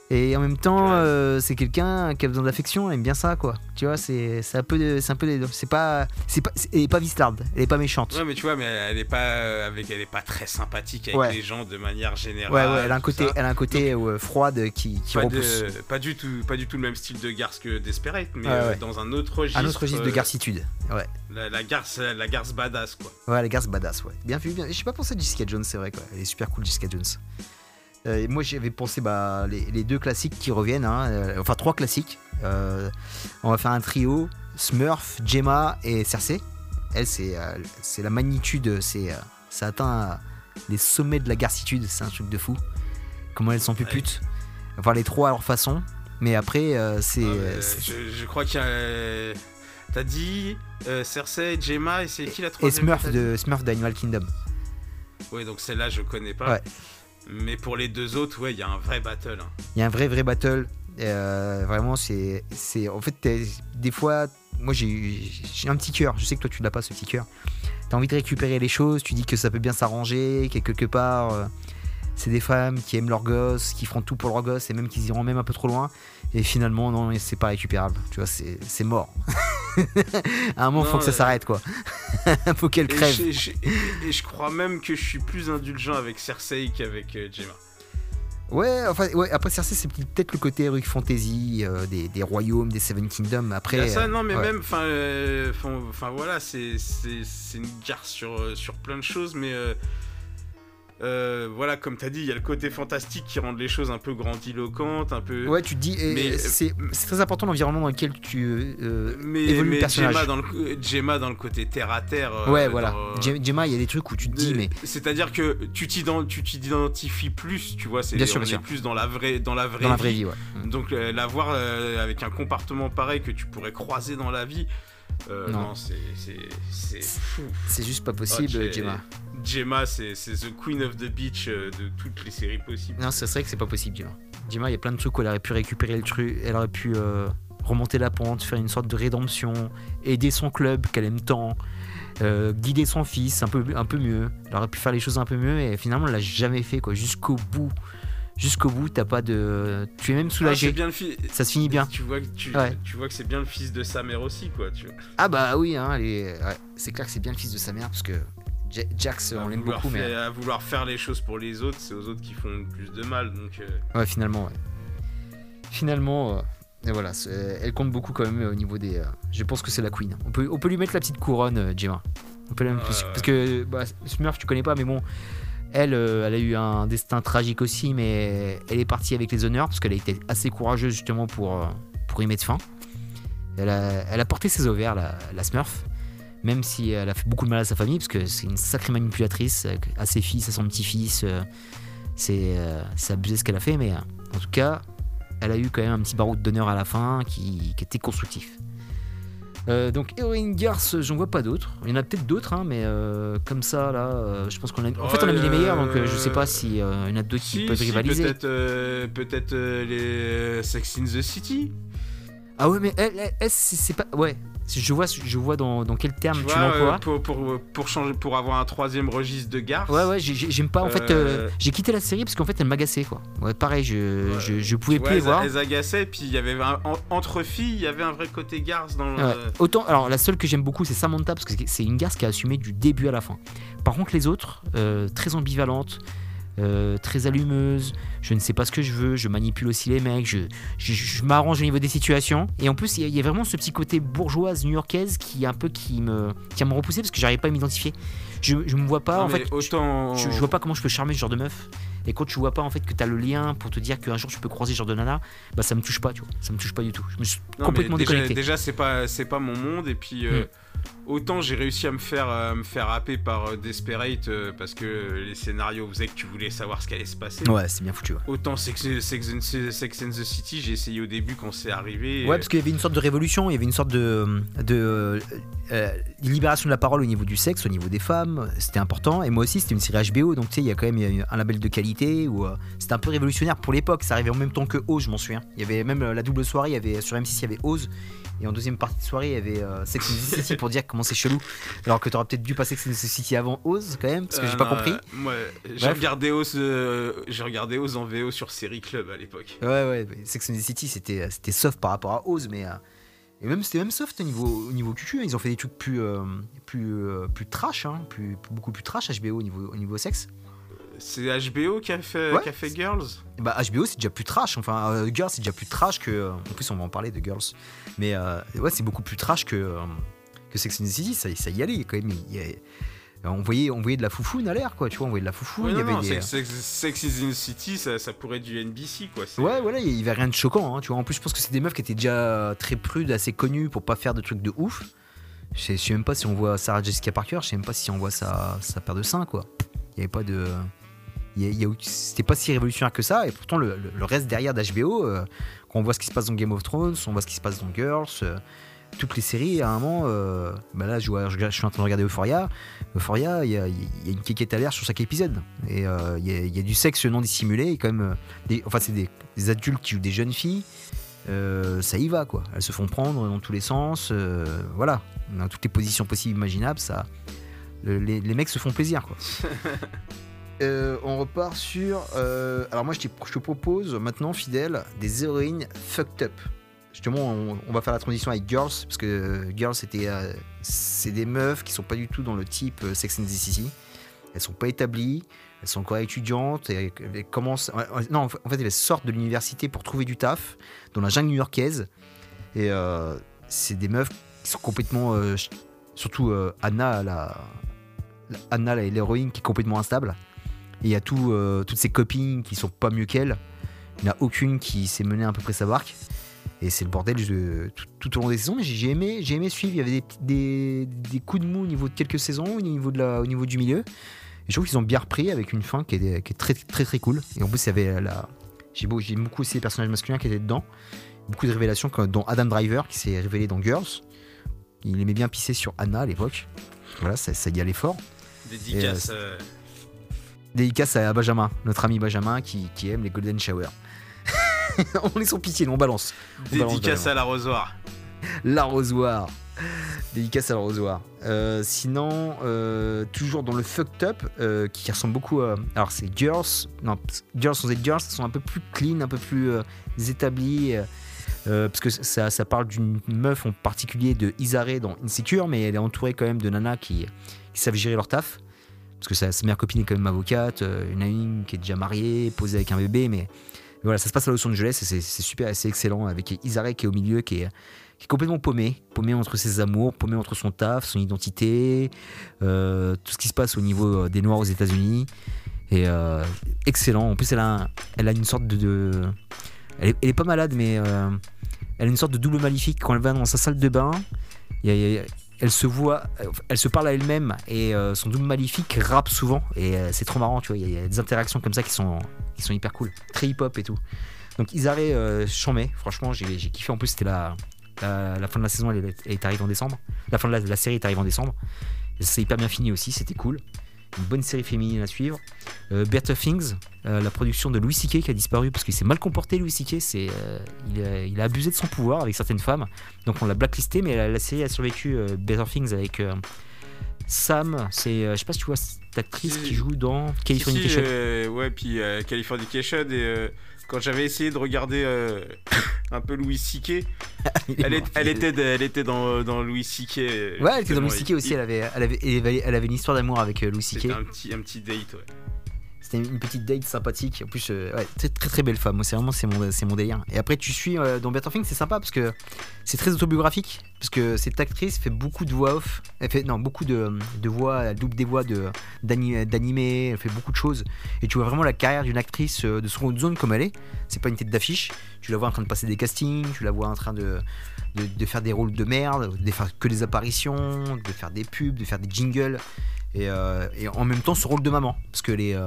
Et en même temps, euh, c'est quelqu'un qui a besoin d'affection, elle aime bien ça, quoi. Tu vois, c'est un peu, c'est un peu. C'est pas, c'est pas, elle est pas vistarde, elle est pas méchante. Ouais, mais tu vois, mais elle est pas euh, avec, elle est pas très sympathique avec Ouais. les gens de manière générale. Ouais, ouais, elle a un côté, ça. elle a un côté euh, froide qui, qui pas, repousse. de- pas du tout, pas du tout le même style de garce que Desperate, mais Ouais, euh, dans un autre registre. Un autre registre de euh, garcitude. Ouais, La, la garce, la garce badass quoi. ouais, la garce badass, ouais. Bien vu, bien. Je sais pas pensé à Jessica Jones, c'est vrai, quoi. Elle est super cool, Jessica Jones. Euh, et moi, j'avais pensé bah, les, les deux classiques qui reviennent, hein, euh, enfin trois classiques. Euh, on va faire un trio Smurf, Gemma et Cersei. Elle, c'est la magnitude, c'est ça atteint les sommets de la garcitude, c'est un truc de fou. Comment elles sont plus Ouais. putes. Enfin, les trois à leur façon. Mais après, euh, c'est. Ah, euh, c'est- je, je crois qu'il y a. T'as dit euh, Cersei, Gemma et c'est qui la et troisième Smurf de Smurf d'Animal Kingdom. Ouais, donc celle-là je connais pas. Ouais. Mais pour les deux autres, ouais, il y a un vrai battle. hein. Il y a un vrai vrai battle. Euh, vraiment, c'est, en fait, des fois, moi j'ai, un petit cœur. Je sais que toi tu l'as pas ce petit cœur. T'as envie de récupérer les choses. Tu dis que ça peut bien s'arranger, que quelque part, euh, c'est des femmes qui aiment leurs gosses, qui feront tout pour leurs gosses et même qu'ils iront même un peu trop loin. Et finalement, non, c'est pas récupérable. Tu vois, c'est, c'est mort. à un moment, Non, faut que ça euh, s'arrête quoi. faut qu'elle crève. je- et- et je crois même que je suis plus indulgent avec Cersei qu'avec euh, Gemma. Ouais, enfin, ouais, après Cersei, c'est peut-être le côté Heroic Fantasy euh, des, des royaumes, des Seven Kingdoms. Après, Il ça, euh, non, mais ouais. même, enfin, euh, voilà, c'est c'est- c'est une garce sur, euh, sur plein de choses, mais euh, euh, voilà, comme t'as dit, il y a le côté fantastique qui rend les choses un peu grandiloquentes, un peu. Ouais, tu te dis, Mais- c'est c'est très important l'environnement dans lequel tu euh, mais évolues le mais personnage. Gemma, dans le, co- Gemma dans le côté terre à terre. euh, ouais, voilà. dans- Gem- Gemma, il y a des trucs où tu te dis, mais C'est-à-dire que tu t'ident- tu t'identifies plus, tu vois, c'est Bien sûr, on bien est sûr. plus dans la vraie, dans la vraie dans la vie. vraie vie, ouais. Mm. Donc euh, la voir euh, avec un comportement pareil que tu pourrais croiser dans la vie, euh, Non. non, c'est juste pas possible, Ah, j'ai- Gemma. Gemma, c'est the queen of the beach euh, de toutes les séries possibles. Non, c'est vrai que c'est pas possible, Gemma. Gemma, il y a plein de trucs où elle aurait pu récupérer le truc, elle aurait pu euh, remonter la pente, faire une sorte de rédemption, aider son club qu'elle aime tant, euh, guider son fils un peu, un peu mieux. Elle aurait pu faire les choses un peu mieux et finalement, elle l'a jamais fait, quoi. Jusqu'au bout. Jusqu'au bout, t'as pas de. Tu es même Ah, soulagé. bien le fi- Ça se finit bien. Tu vois, que tu, Ouais. tu vois que c'est bien le fils de sa mère aussi, quoi. Tu vois. Ah bah oui, hein, ouais, c'est clair que c'est bien le fils de sa mère parce que Ja- Jax, on l'aime beaucoup, mais faire- à vouloir faire les choses pour les autres, c'est aux autres qui font le plus de mal. Donc, euh, ouais, finalement, ouais. Finalement, euh, et voilà, elle compte beaucoup quand même euh, au niveau des. euh, je pense que c'est la queen. On peut, on peut lui mettre la petite couronne, euh, Gemma. On peut la parce que bah, Smurf, tu connais pas, mais bon, elle, euh, elle a eu un destin tragique aussi, mais elle est partie avec les honneurs parce qu'elle a été assez courageuse justement pour, euh, y mettre fin. Elle a, porté ses ovaires, la, Smurf, même si elle a fait beaucoup de mal à sa famille, parce que c'est une sacrée manipulatrice euh, à ses fils, à son petit-fils. c'est abusé ce qu'elle a fait, mais en tout cas, elle a eu quand même un petit baroud d'honneur à la fin qui était constructif. Euh, donc Garce, j'en vois pas d'autres. Il y en a peut-être d'autres, hein, mais euh, comme ça, là, euh, je pense qu'on a. En fait, on a mis les meilleurs, donc euh, je sais pas si euh, il y en a d'autres qui si, peuvent si, rivaliser. Peut-être les Sex in the City. Ah ouais, mais elle, elle- c'est pas. Ouais, je vois, je vois dans, dans quel terme Tu tu, vois, l'emploies. euh, pour, pour, pour, changer, pour avoir un troisième registre de garce. Ouais, ouais, j'ai- j'ai- j'aime pas. En fait, euh, Euh, j'ai quitté la série parce qu'en fait, elle m'agaçait, quoi. Ouais, pareil, je, Ouais. je, je pouvais plus les voir. elles agaçaient, puis il y avait un- en- entre filles, il y avait un vrai côté garce dans le. Autant, alors la seule que j'aime beaucoup, c'est Samantha parce que c'est- une garce qui a assumé du début à la fin. Par contre, les autres, euh, très ambivalentes, euh, très allumeuses. Je ne sais pas ce que je veux. Je manipule aussi les mecs. Je, je, je m'arrange au niveau des situations. Et en plus, il y, a- y a vraiment ce petit côté bourgeoise new-yorkaise qui un peu qui me qui me repoussé parce que j'arrive pas à m'identifier. Je, je me vois pas Non, en fait. autant. Je, je vois pas comment je peux charmer ce genre de meuf. Et quand tu vois pas en fait que t'as le lien pour te dire qu'un jour tu peux croiser ce genre de nana, bah ça me touche pas, tu vois. Ça me touche pas du tout. Je me suis Non, complètement déjà, déconnecté. Déjà, c'est pas, c'est pas mon monde. Et puis, euh, autant j'ai réussi à me faire, euh, me faire happer par euh, Desperate euh, parce que les scénarios faisaient que tu voulais savoir ce qui allait se passer. Ouais, c'est bien foutu. Ouais. Autant Sex, Sex, and, Sex and the City, j'ai essayé au début quand c'est arrivé. Ouais, parce qu'il y avait une sorte de révolution, il y avait une sorte de, de euh, libération de la parole au niveau du sexe, au niveau des femmes, c'était important. Et moi aussi, c'était une série HBO, donc tu sais, il y a quand même un label de qualité où c'était un peu révolutionnaire pour l'époque. Ça arrivait en même temps que Oz, je m'en souviens. Il y avait même la double soirée, il y avait sur M6, il y avait Oz. Et en deuxième partie de soirée, il y avait euh, Sex and the City pour dire comment c'est chelou. Alors que t'aurais peut-être dû passer Sex and the City avant Oz quand même, parce que j'ai pas non, compris. euh, Moi, j'ai regardé Oz, euh, j'ai regardé Oz en VO sur Série Club à l'époque. Ouais, ouais, Sex and the City, c'était, c'était soft par rapport à Oz, mais. euh, et même, c'était même soft au niveau, au niveau cucu. hein. Ils ont fait des trucs plus, plus, plus trash, hein, plus, beaucoup plus trash HBO au niveau, au niveau sexe. C'est HBO qui a fait, Ouais. qui a fait Girls Bah, HBO, c'est déjà plus trash. Enfin, euh, Girls, c'est déjà plus trash que. euh, En plus, on va en parler de Girls. Mais euh, ouais, c'est beaucoup plus trash que, que Sex and the City. Ça, ça y allait quand même. Il y a- on, voyait, on voyait de la foufoune à l'air, quoi. Tu vois, on voyait de la foufoune. Ouais, il y non, avait non, des. Sex, Sex- in the City, ça, ça pourrait être du NBC, quoi. Ouais, voilà, il y avait rien de choquant. hein, tu vois, en plus, je pense que c'est des meufs qui étaient déjà très prudes, assez connues pour pas faire de trucs de ouf. Je sais, je sais même pas si on voit Sarah Jessica Parker, je sais même pas si on voit sa, sa paire de seins, quoi. Il y avait pas de. C'était pas si révolutionnaire que ça, et pourtant, le, reste derrière d'HBO, euh, quand on voit ce qui se passe dans Game of Thrones, on voit ce qui se passe dans Girls, euh, toutes les séries, à un moment, euh, bah là, je, suis en train de regarder Euphoria. Euphoria, il y a, une kékette à l'air sur chaque épisode. Et il y, a, du sexe non dissimulé, et quand même. enfin, c'est des, adultes qui jouent des jeunes filles. ça y va quoi. Elles se font prendre dans tous les sens. voilà, dans toutes les positions possibles imaginables. Ça, le- les, les mecs se font plaisir quoi. Euh, on repart sur. euh, alors moi je, te propose maintenant fidèle des héroïnes fucked up. Justement, on, on va faire la transition avec Girls parce que euh, Girls c'était c'est des meufs qui sont pas du tout dans le type Sex and the City. Elles sont pas établies. Elles sont encore étudiantes et commencent. Non, en fait, elles sortent de l'université pour trouver du taf dans la jungle new-yorkaise. Et c'est des meufs qui sont complètement. surtout Anna, la, Anna, l'héroïne, qui est complètement instable. Et il y a tout, euh, toutes ses copines qui sont pas mieux qu'elle. Il n'y en a aucune qui s'est menée à peu près sa barque. Et c'est le bordel tout, tout au long des saisons. Mais j'ai aimé, j'ai aimé suivre. Il y avait des, petits- des, des coups de mou au niveau de quelques saisons, au niveau, de la, au niveau du milieu. Et je trouve qu'ils ont bien repris avec une fin qui est, qui est très, très très cool. Et en plus, il y avait la. J'ai beau- beaucoup aussi les personnages masculins qui étaient dedans. Beaucoup de révélations, dont Adam Driver qui s'est révélé dans Girls. Il aimait bien pisser sur Anna à l'époque. Voilà, ça, ça y allait fort. Dédicace. euh, Dédicace à Benjamin, notre ami Benjamin qui, qui aime les Golden Shower. on est sans pitié, on balance. On balance dédicace à l'arrosoir. L'arrosoir. Dédicace à l'arrosoir. Euh, sinon, euh, toujours dans le fucked up, euh, qui ressemble beaucoup à. Alors, c'est Girls. Non, Girls sont des Girls, sont un peu plus clean, un peu plus euh, parce que ça, ça parle d'une meuf en particulier de Isare dans Insecure, mais elle est entourée quand même de nanas qui, qui savent gérer leur taf. Parce que sa, sa meilleure copine est quand même avocate, euh, une amie qui est déjà mariée, posée avec un bébé, mais voilà, ça se passe à Los Angeles et c'est super, c'est excellent avec Isare qui est au milieu, qui est, complètement paumé, paumé entre ses amours, paumé entre son taf, son identité, euh, tout ce qui se passe au niveau euh, des Noirs aux États-Unis. Et excellent. En plus, elle a, elle a une sorte de. elle, est, pas malade, mais elle a une sorte de double maléfique. Quand elle va dans sa salle de bain, elle se voit, elle se parle à elle-même et euh, son double maléfique rappe souvent. Et euh, c'est trop marrant, tu vois. Il y, a- des interactions comme ça qui sont, hyper cool. Très hip-hop et tout. Donc Isare euh, Chambé, franchement, j'ai kiffé. En plus, c'était la, fin de la saison, elle, est- arrivée en décembre. La fin de la, série est arrivée en décembre. C'est hyper bien fini aussi, c'était cool. Une bonne série féminine à suivre. Euh, Better Things, euh, la production de Louis C.K. qui a disparu parce qu'il s'est mal comporté. Louis C.K. C'est, euh, il, a, il a abusé de son pouvoir avec certaines femmes. Donc on l'a blacklisté, mais la, la série a survécu. Better Things avec Sam, c'est, je sais pas si tu vois cette actrice Si. qui joue dans Si, Californication. euh, ouais, puis Californication, et euh, quand j'avais essayé de regarder euh, un peu Louis est elle, est- mort. elle était, elle était dans, dans Louis euh, Ouais, elle était dans Louis C.K. aussi. il- Elle avait, elle, avait, elle, avait, une histoire d'amour avec euh, Louis. C'était un petit, un petit date, ouais. C'était une petite date sympathique. En plus, euh, très, très belle femme. C'est vraiment c'est mon, c'est délire. Et après, tu suis euh, dans Better Things, c'est sympa parce que c'est très autobiographique. Parce que cette actrice fait beaucoup de voix off. Elle fait beaucoup de, voix, double des voix de. Elle fait beaucoup de choses. Et tu vois vraiment la carrière d'une actrice euh, de seconde zone comme elle est. C'est pas une tête d'affiche. Tu la vois en train de passer des castings. Tu la vois en train de faire des rôles de merde, de faire que des apparitions, de faire des pubs, de faire des jingles. Et, euh, et en même temps, ce rôle de maman. Parce que les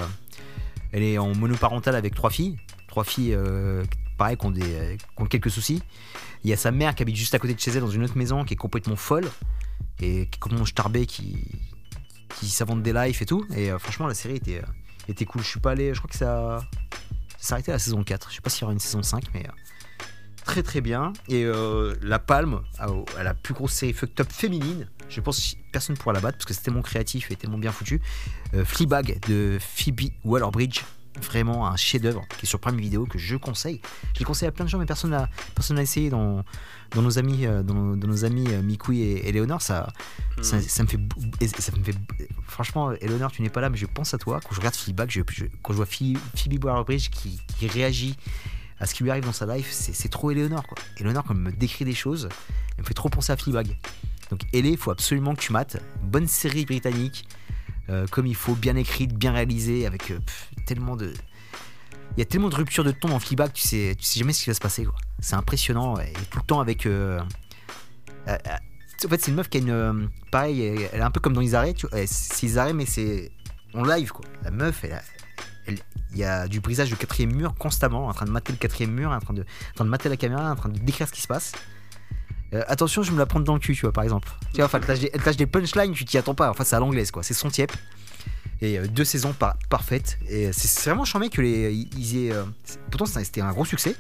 elle est en monoparental avec trois filles. Trois filles, euh, pareil, qui ont, des, euh, qui ont quelques soucis. Il y a sa mère qui habite juste à côté de chez elle dans une autre maison qui est complètement folle et qui est complètement starbée, qui, qui des lives et tout. Et euh, franchement, la série était, euh, était cool. Je suis pas allé, je crois que ça, s'est arrêté à la saison 4. Je sais pas s'il y aura une saison 5, mais euh, très très bien. Et euh, La Palme, à, à la plus grosse série fucked up féminine, je pense que personne ne pourra la battre parce que c'est tellement créatif et tellement bien foutu. Euh, Fleabag de Phoebe Waller-Bridge, vraiment un chef-d'œuvre qui est sur Prime Video que je conseille. Je l'ai conseillé à plein de gens, mais personne n'a personne essayé dans, dans nos amis, euh, dans, nos- dans nos amis euh, Mikoui et, et Léonard. Ça, ça, ça me fait, ça me fait, franchement, Eleonore, tu n'es pas là, mais je pense à toi. Quand je regarde Fleabag, je, je- quand je vois Phoebe Waller-Bridge qui, qui réagit à ce qui lui arrive dans sa life, c'est c'est trop Eleonore, quoi. Eleonore, quand elle me décrit des choses, elle me fait trop penser à Fleabag. Donc, Ellie, il faut absolument que tu mates. Bonne série britannique, euh, comme il faut, bien écrite, bien réalisée, avec euh, tellement de. Il y a tellement de ruptures de ton dans Fleabag, tu sais, tu sais jamais ce qui va se passer. C'est impressionnant, et tout le temps avec. euh, en fait, c'est une meuf qui a une. pareil, elle est un peu comme dans vois. elle- C'est Isaré, mais c'est en live, quoi. La meuf, elle a- il y a du brisage de quatrième mur constamment, en train de mater le quatrième mur, en en train de mater la caméra, en train de décrire ce qui se passe. Euh, attention, je me la prends dans le cul, tu vois, par exemple. Tu vois, enfin, elle te lâche des- punchlines, tu t'y attends pas. Enfin, c'est à l'anglaise, quoi. C'est son tiep. Et euh, deux saisons par- parfaites. Et c'est c'est vraiment charmé que les. Ils aient, euh, pourtant, c'était un gros succès.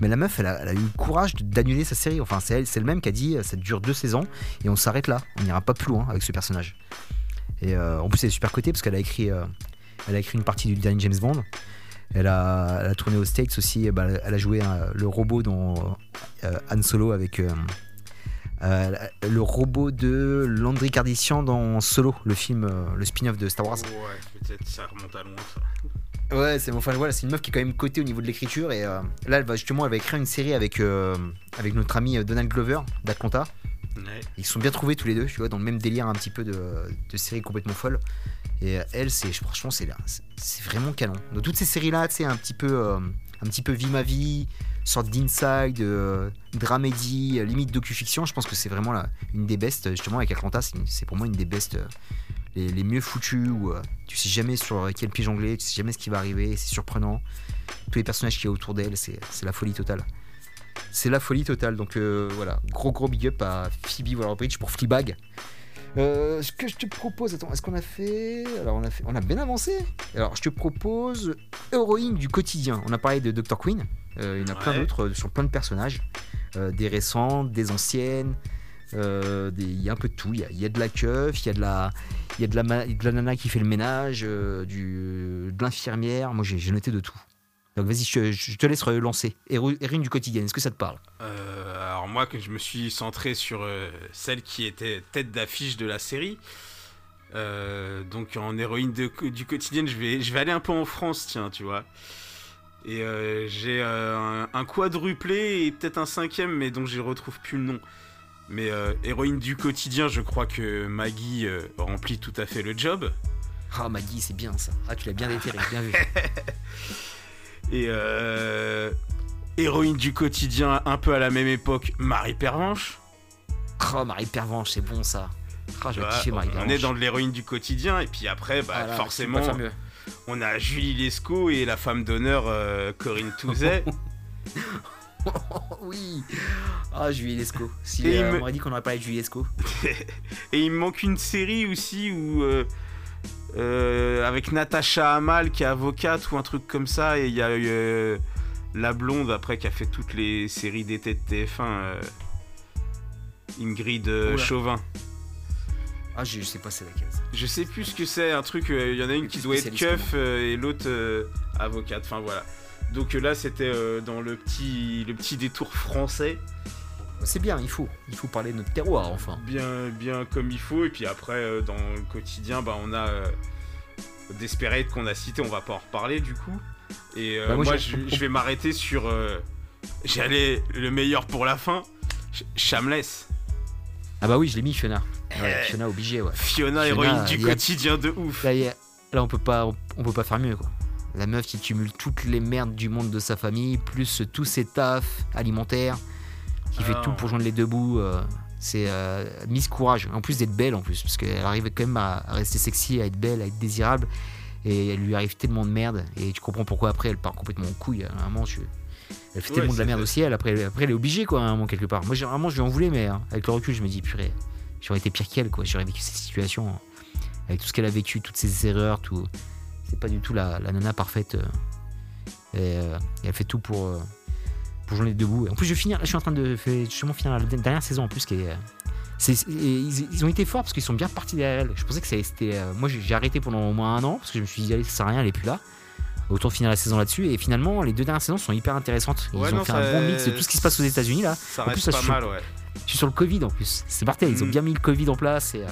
Mais la meuf, elle a, eu le courage d'annuler sa série. Enfin, c'est elle, c'est elle-même qui a dit euh, ça dure deux saisons et on s'arrête là. On n'ira pas plus loin avec ce personnage. Et euh, en plus, elle est super cotée parce qu'elle a écrit, euh, a écrit une partie du dernier James Bond. Elle a, elle a tourné aux States aussi. bah, elle a joué euh, le robot dans euh, Han Solo avec euh, euh, le robot de Landry Kardashian dans Solo, le film, euh, le spin-off de Star Wars. Ouais, peut-être ça remonte à loin ça. Ouais, c'est enfin, voilà, c'est une meuf qui est quand même cotée au niveau de l'écriture et euh, là, elle va justement, elle va écrire une série avec euh, avec notre ami Donald Glover d'Atlanta. Ouais. Ils sont bien trouvés tous les deux, tu vois, dans le même délire un petit peu de, de série complètement folle. Et euh, elle, c'est franchement, c'est c'est- c'est vraiment canon. Dans toutes ces séries-là, sais, un petit peu, euh, un petit peu vie ma vie, sorte d'inside, euh, dramédie, euh, limite docu-fiction. Je pense que c'est vraiment une des best. Justement, avec Atlanta, c'est c'est pour moi une des best, euh, les, mieux foutues où euh, tu sais jamais sur quel pied jongler, tu sais jamais ce qui va arriver, c'est surprenant. Tous les personnages qu'il y a autour d'elle, c'est c'est la folie totale. C'est la folie totale. Donc euh, voilà, gros gros big up à Phoebe Waller-Bridge pour Fleabag. Euh, ce que je te propose, attends, est-ce qu'on a fait Alors on a fait, on a bien avancé. Alors je te propose héroïne du quotidien. On a parlé de Dr Queen. Euh, il y en a plein d'autres euh, sur plein de personnages, Euh, des récentes, des anciennes. des- Il y a un peu de tout. Il y a, il y a de la keuf, il y a de la, il y a de la, ma- de la nana qui fait le ménage, du, de l'infirmière. Moi j'ai noté de tout. Donc vas-y, je, je te laisse relancer. Héro- Héroïne du quotidien. Est-ce que ça te parle? Alors moi, que je me suis centré sur euh, celle qui était tête d'affiche de la série. Euh, donc en héroïne de- du quotidien, je vais, je vais aller un peu en France, tiens, tu vois. Et euh, j'ai un, un quadruplé et peut-être un cinquième, mais dont je retrouve plus le nom. Mais héroïne du quotidien, je crois que Maggie remplit tout à fait le job. Ah Maggie, c'est bien ça. Ah tu l'as bien déterré, bien vu. Et héroïne du quotidien, un peu à la même époque, Marie Pervenche. Oh Marie Pervenche, c'est bon ça. Tu je kiffer Marie on Pervenche. est dans de l'héroïne du quotidien, et puis après, bah, Ah là, forcément, on a Julie Lescaut et la femme d'honneur euh, Corinne Touzet. Oh, oui Ah, Julie Lescaut. Si Et euh, me- on m'aurait dit qu'on aurait parlé de Julie Lescaut. et il me manque une série aussi où. euh, avec Natacha Amal qui est avocate ou un truc comme ça, et il y a eu la blonde après qui a fait toutes les séries d'été de TF1, euh, Ingrid euh. Chauvin. Ah, je, je sais pas c'est laquelle. ça. Je sais plus ce que c'est, un truc, euh, il y en a une qui doit être keuf et l'autre avocate, enfin voilà. Donc là c'était dans le petit, le petit détour français, C'est bien, il faut. Il faut parler de notre terroir enfin. bien, bien comme il faut, et puis après dans le quotidien bah, on a Desperate qu'on a cité, on va pas en reparler du coup. Et euh, Bah, moi, je, je vais m'arrêter sur... euh, J'allais le meilleur pour la fin, Shameless. Ah bah oui, je l'ai mis Fiona. Ouais, Eh. Fiona obligé, ouais. Fiona, Fiona, héroïne du a- quotidien de ouf. Là, y a- là, on peut pas, on, on peut pas faire mieux quoi. La meuf qui cumule toutes les merdes du monde de sa famille, plus tous ses tafs alimentaires, qui fait Ah. tout pour joindre les deux bouts. euh, c'est Miss Courage. En plus d'être belle en plus, parce qu'elle arrive quand même à, à rester sexy, à être belle, à être désirable. Et elle lui arrive tellement de merde. Et tu comprends pourquoi après elle part complètement en couille. À un moment, tu- elle fait Ouais, tellement de la merde vrai. aussi. Elle, après, après, elle est obligée quoi, à un moment quelque part. Moi, vraiment, je lui en voulais, mais hein, avec le recul, je me dis, purée, j'aurais été pire qu'elle quoi. J'aurais vécu cette situation hein, avec tout ce qu'elle a vécu, toutes ses erreurs, tout. C'est pas du tout la, la nana parfaite. euh, et, euh, et elle fait tout pour, euh, pour bouts. Et en plus, je vais finir, je suis en train de faire justement finir la dernière saison en plus qui est, c'est- ils, ils ont été forts parce qu'ils sont bien partis derrière elle. Je pensais que c'était. euh, moi, j'ai arrêté pendant au moins un an parce que je me suis dit, allez, ça sert à rien, elle est plus là. Autant finir la saison là-dessus. Et finalement, les deux dernières saisons sont hyper intéressantes. Ils Ouais, ont non, fait un bon mix de tout ce qui se passe aux États-Unis là. Ça En reste plus, ça pas se mal, ouais. Je suis sur le Covid en plus. C'est mortel. Ils ont Mm. bien mis le Covid en place. Et, euh,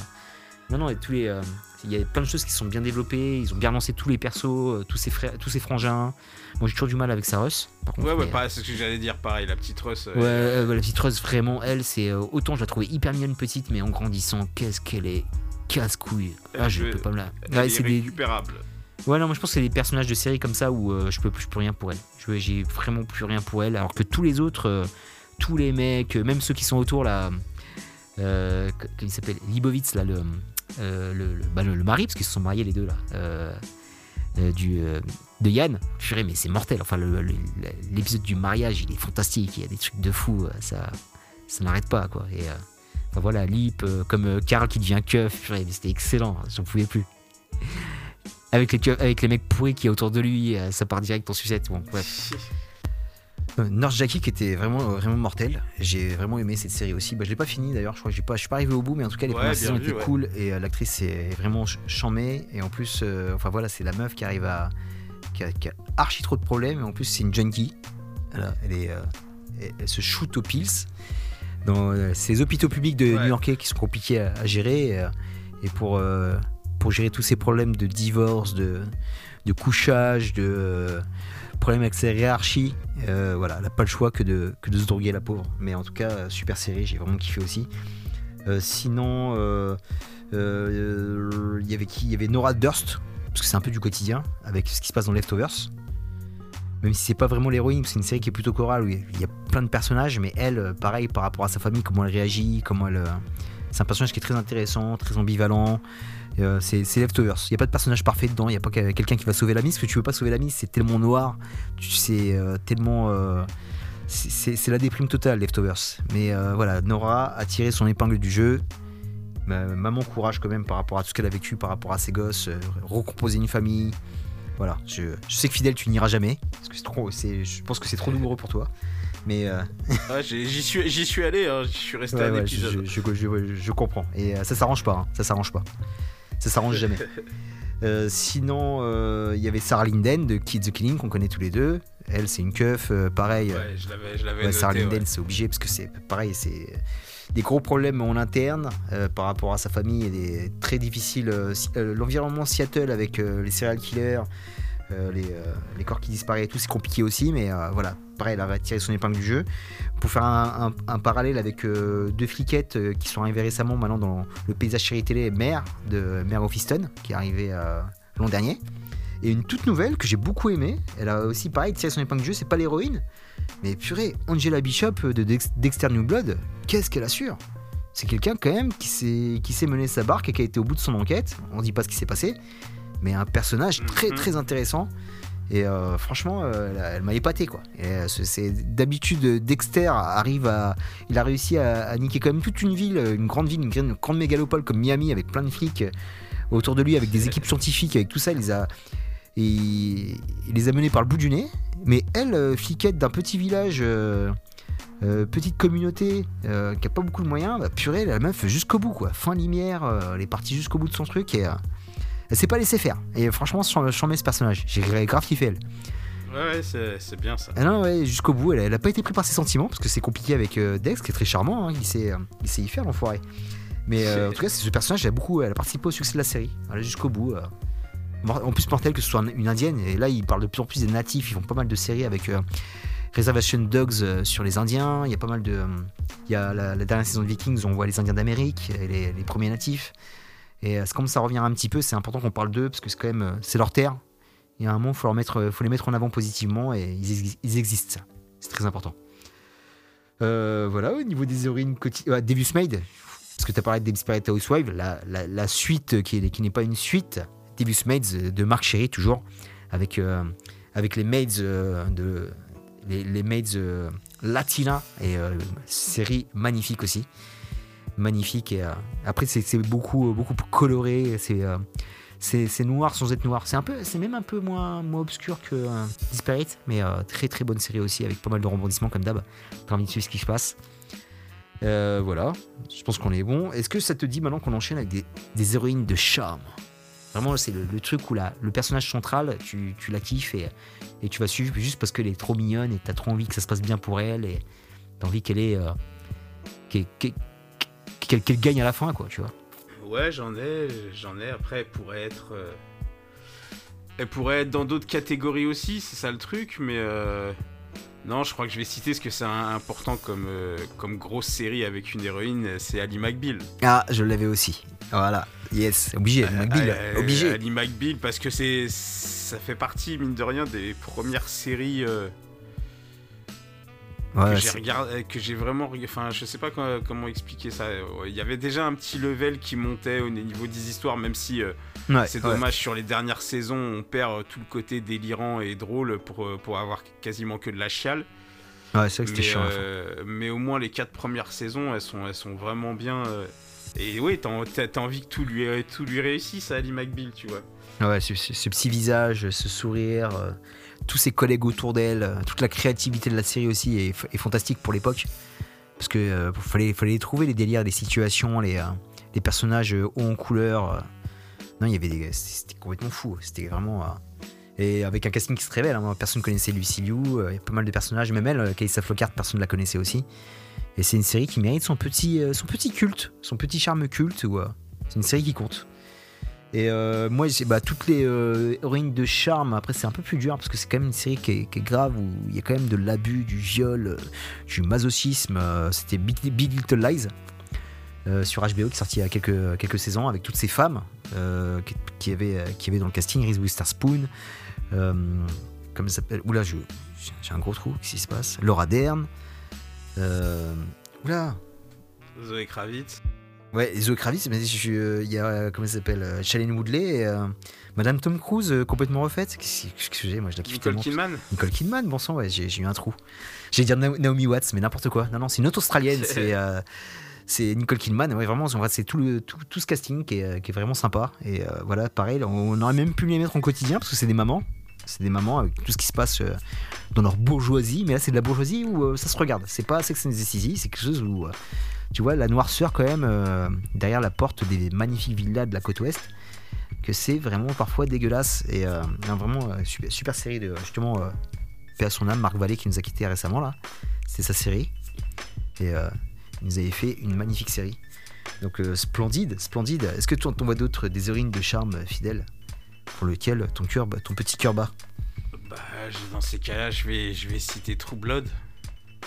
Non, non, et tous les. euh, Il y a plein de choses qui sont bien développées. Ils ont bien lancé tous les persos, euh, tous ces frères, tous ces frangins. Moi, j'ai toujours du mal avec. Par contre, Ouais, ouais, pareil, c'est ce que j'allais dire, pareil, la petite Russ. euh, Ouais, euh, la petite Rose, vraiment, elle, c'est. euh, autant je la trouvais hyper mignonne petite, mais en grandissant, qu'est-ce qu'elle est casse-couille. Ah, je veut- peux pas me la. elle Ouais, est des. récupérable. Ouais, non, moi je pense que c'est des personnages de série comme ça où euh, je peux je peux rien pour elle. Je J'ai vraiment plus rien pour elle, alors que tous les autres, euh, tous les mecs, euh, même ceux qui sont autour là. Euh, comment il s'appelle Libovitz, là, le, euh, le, le, bah, le- le mari, parce qu'ils se sont mariés les deux là. euh, euh, du, euh, de Yann, purée, mais c'est mortel. Enfin, l'épisode du mariage, il est fantastique. Il y a des trucs de fou. euh, Ça, ça n'arrête pas, quoi. Et euh, enfin, voilà, Lip, euh, comme euh, Karl qui devient keuf, purée, mais c'était excellent. J'en pouvais plus. Avec les, avec les mecs pourris qui est autour de lui, euh, ça part direct en sucette. Bon, bref. Euh, Nurse Jackie qui était vraiment, euh, vraiment mortel. J'ai vraiment aimé cette série aussi. Bah, je l'ai pas fini d'ailleurs, je crois que j'ai pas, je suis pas arrivé au bout, mais en tout cas les Ouais, premières saisons vu, étaient ouais. cool et euh, l'actrice est vraiment ch- chamée. Et en plus, euh, enfin voilà, c'est la meuf qui arrive à. qui a, qui a archi trop de problèmes. Et en plus, c'est une junkie. Voilà, elle, est, euh, elle, elle se shoot aux pills. Dans ces hôpitaux publics de Ouais. New-Yorkais qui sont compliqués à, à gérer. Et, pour, pour gérer tous ces problèmes de divorce, de, de couchage, de. Problème avec sa hiérarchie. Euh, voilà, elle n'a pas le choix que de, se droguer, la pauvre. Mais en tout cas, super série, j'ai vraiment kiffé aussi. Euh, sinon, euh, il y avait qui? Il y avait Nora Durst, parce que c'est un peu du quotidien, avec ce qui se passe dans Leftovers. Même si c'est pas vraiment l'héroïne, c'est une série qui est plutôt chorale, où il y a plein de personnages, mais elle, pareil, par rapport à sa famille, comment elle réagit, comment elle. C'est un personnage qui est très intéressant, très ambivalent. Euh, c'est Leftovers. Il n'y a pas de personnage parfait dedans. Il n'y a pas que- quelqu'un qui va sauver la mise. Parce que tu veux pas sauver la mise. C'est tellement noir. Tu sais, euh, tellement. euh, c'est- la déprime totale, Leftovers. Mais euh, voilà, Nora a tiré son épingle du jeu. Ma- Maman courage quand même par rapport à tout ce qu'elle a vécu, par rapport à ses gosses, recomposer une famille. Voilà, je, je sais que fidèle, tu n'iras jamais. Parce que c'est trop, je pense que c'est trop douloureux pour toi. Mais euh, j'y suis, j'y suis allé, hein, j'y suis resté Ouais, un ouais, je, épisode. je- je- je- je comprends. Et euh, ça s'arrange pas. hein. Ça s'arrange pas. Ça s'arrange jamais. Euh, sinon, euh, il y avait Sarah Linden de Kids the Killing qu'on connaît tous les deux. Elle, c'est une keuf. euh, pareil. Ouais, je l'avais, je l'avais ouais, noté, Sarah ouais. Linden, c'est obligé parce que c'est pareil. C'est des gros problèmes en interne par rapport à sa famille et des très euh, L'environnement Seattle avec les serial killers. Euh, les, euh, les corps qui disparaissent et tout, c'est compliqué aussi, mais euh, voilà, pareil, elle a tiré son épingle du jeu. Pour faire un, parallèle avec deux fliquettes qui sont arrivées récemment maintenant dans le paysage série télé Mère de Mère of Easton, qui est arrivé euh, l'an dernier. Et une toute nouvelle que j'ai beaucoup aimée, elle a aussi pareil tiré son épingle du jeu, c'est pas l'héroïne, mais purée, Angela Bishop de Dex- Dexter New Blood, qu'est-ce qu'elle assure? C'est quelqu'un quand même qui sait mener sa barque et qui a été au bout de son enquête, on dit pas ce qui s'est passé, mais un personnage très Mhm. très intéressant. Et euh, franchement, euh, elle, m'a épaté quoi. Et, euh, c'est- d'habitude euh, Dexter arrive à, il a réussi à, à niquer quand même toute une ville, une grande ville, une grande, une grande mégalopole comme Miami avec plein de flics autour de lui, avec des équipes scientifiques, avec tout ça, il les a, il, il les a menés par le bout du nez. Mais elle, fliquette d'un petit village, euh, petite communauté euh, qui a pas beaucoup de moyens, bah, purée, la meuf jusqu'au bout quoi. Fin lumière, euh, elle est partie jusqu'au bout de son truc et elle s'est pas laissée faire. Et franchement, j'en mets ce personnage. J'ai grave kiffé elle. Ouais, ouais, c'est, bien ça. Ah non, ouais, jusqu'au bout, elle, elle a pas été prise par ses sentiments parce que c'est compliqué avec euh, Dex, qui est très charmant. hein, il, sait, euh, il sait y faire, l'enfoiré. Mais euh, en tout cas, ce personnage, elle a beaucoup, elle a participé au succès de la série. Elle jusqu'au bout. En plus, mortel que ce soit un- une indienne. Et là, ils parlent de plus en plus des natifs. Ils font pas mal de séries avec Reservation Dogs sur les Indiens. Il y a pas mal de. Il y a la, la dernière saison de Vikings, on voit les Indiens d'Amérique et les, les premiers natifs. Et euh, comme ça revient un petit peu. C'est important qu'on parle d'eux parce que c'est quand même. euh, c'est leur terre. Il y a un moment, faut, euh, faut les mettre en avant positivement et ils, exi- ils existent. C'est très important. Voilà, au niveau des héroïnes quotidiennes. Devious Maid, parce que tu as parlé de Desperate Housewives, la, la, la suite qui, est- qui n'est pas une suite, Devious Maids de Marc Chéry, toujours, avec, avec les maids euh, de. Les, maids et série magnifique aussi. Magnifique. Et, euh, après, c'est beaucoup, beaucoup plus coloré. C'est. euh, c'est c'est noir sans être noir. C'est même un peu moins, obscur que euh, Disparate, mais euh, très très bonne série aussi avec pas mal de rebondissements comme d'hab. T'as envie de suivre ce qui se passe. Euh, voilà, je pense qu'on est bon. Est-ce que ça te dit maintenant qu'on enchaîne avec des, héroïnes de charme? Vraiment, c'est le, truc où le personnage central, tu, tu la kiffes et, et tu vas suivre juste parce qu'elle est trop mignonne et t'as trop envie que ça se passe bien pour elle et t'as envie qu'elle ait. euh, qu'elle- qu'elle- gagne à la fin, quoi, tu vois. Ouais, j'en ai, j'en ai. Après, elle pourrait être. euh, Elle pourrait être dans d'autres catégories aussi, c'est ça le truc, mais. euh, Non, je crois que je vais citer ce que c'est important comme, euh, comme grosse série avec une héroïne, c'est Ali McBeal. Ah, je l'avais aussi. Voilà, yes, obligé, McBeal, Euh, obligé. Ali McBeal, parce que c'est, ça fait partie, mine de rien, des premières séries euh, Ouais, que j'ai regardé, que j'ai vraiment, enfin, je sais pas co- comment expliquer ça. Il y avait déjà un petit level qui montait au niveau des histoires, même si euh, ouais, c'est dommage sur les dernières saisons, on perd euh, tout le côté délirant et drôle pour euh, pour avoir quasiment que de la chiale. Ouais, c'est vrai que c'était Mais, chiant. euh, mais au moins les quatre premières saisons, elles sont elles sont vraiment bien. euh, et oui, t'as envie que tout lui tout lui réussisse à Ali McBeal, tu vois. Ouais, ce, ce- ce petit visage, ce sourire, euh, tous ses collègues autour d'elle, euh, toute la créativité de la série aussi est, fantastique pour l'époque. Parce que euh, fallait, trouver les délires, les situations, les, euh, personnages hauts en couleur. Non, il y avait des. C'était complètement fou. C'était vraiment. Et avec un casting qui se révèle, hein, personne ne connaissait Lucy Liu, il y a pas mal de personnages, même elle, Kalissa Flockhart, personne ne la connaissait aussi. Et c'est une série qui mérite son petit, son petit culte, son petit charme culte. c'est une série qui compte. Et euh, moi, bah, toutes les euh, héroïnes de charme, après, c'est un peu plus dur parce que c'est quand même une série qui est, grave où il y a quand même de l'abus, du viol, euh, du masochisme. euh, C'était Big, Little Lies sur HBO qui est sorti il y a quelques, quelques saisons avec toutes ces femmes qui, avaient, qui avaient dans le casting Reese Witherspoon. Comment ça s'appelle Oula, j'ai un gros trou, qu'est-ce qui se passe? Laura Dern. Oula Zoé Kravitz. Ouais, et Zoe Kravitz, mais il y a, euh, comment ça s'appelle, euh, Shailene Woodley et euh, Madame Tom Cruise euh, complètement refaite. J'ai Moi, je la kiffe Nicole. Kidman. Nicole Kidman, bon sang, ouais, j'ai eu un trou. J'allais dire Na- Naomi Watts, mais n'importe quoi. Non, non, c'est une autre australienne, c'est euh, c'est Nicole Kidman. Ouais, vraiment, c'est tout, le- tout, tout ce casting qui est, qui est vraiment sympa. Et euh, voilà, pareil, on aurait même pu les mettre en quotidien parce que c'est des mamans. C'est des mamans avec tout ce qui se passe euh, dans leur bourgeoisie. Mais là, c'est de la bourgeoisie où euh, ça se regarde. C'est pas Sex and the City, c'est quelque chose où. euh, tu vois la noirceur quand même derrière la porte des magnifiques villas de la côte ouest que c'est vraiment parfois dégueulasse et vraiment super, série de justement paix à son âme Marc Vallée qui nous a quitté récemment là c'est sa série et il nous avait fait une magnifique série donc splendide splendide est-ce que tu en vois d'autres des héroïnes de charme fidèles? Pour lequel ton cœur ton petit cœur bat Bah, dans ces cas-là, je vais, je vais citer True Blood.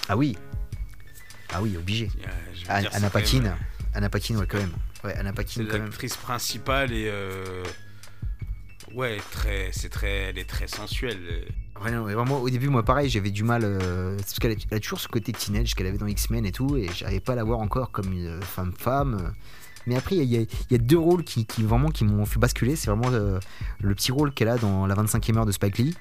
ah oui ah oui obligé Euh, veux Anna dire, même, Paquin euh, Anna Paquin ouais quand même ouais Anna C'est Paquin quand même l'actrice principale et euh, ouais, très, c'est très, elle est très sensuelle. euh. Ouais, non, mais vraiment, au début, moi, pareil, j'avais du mal. euh, parce qu'elle a, toujours ce côté teenage qu'elle avait dans X-Men et tout, et j'arrivais pas à la voir encore comme une femme-femme. Mais après, il y, a- il y a deux rôles qui, qui vraiment qui m'ont fait basculer. C'est vraiment euh, le petit rôle qu'elle a dans La 25e heure de Spike Lee,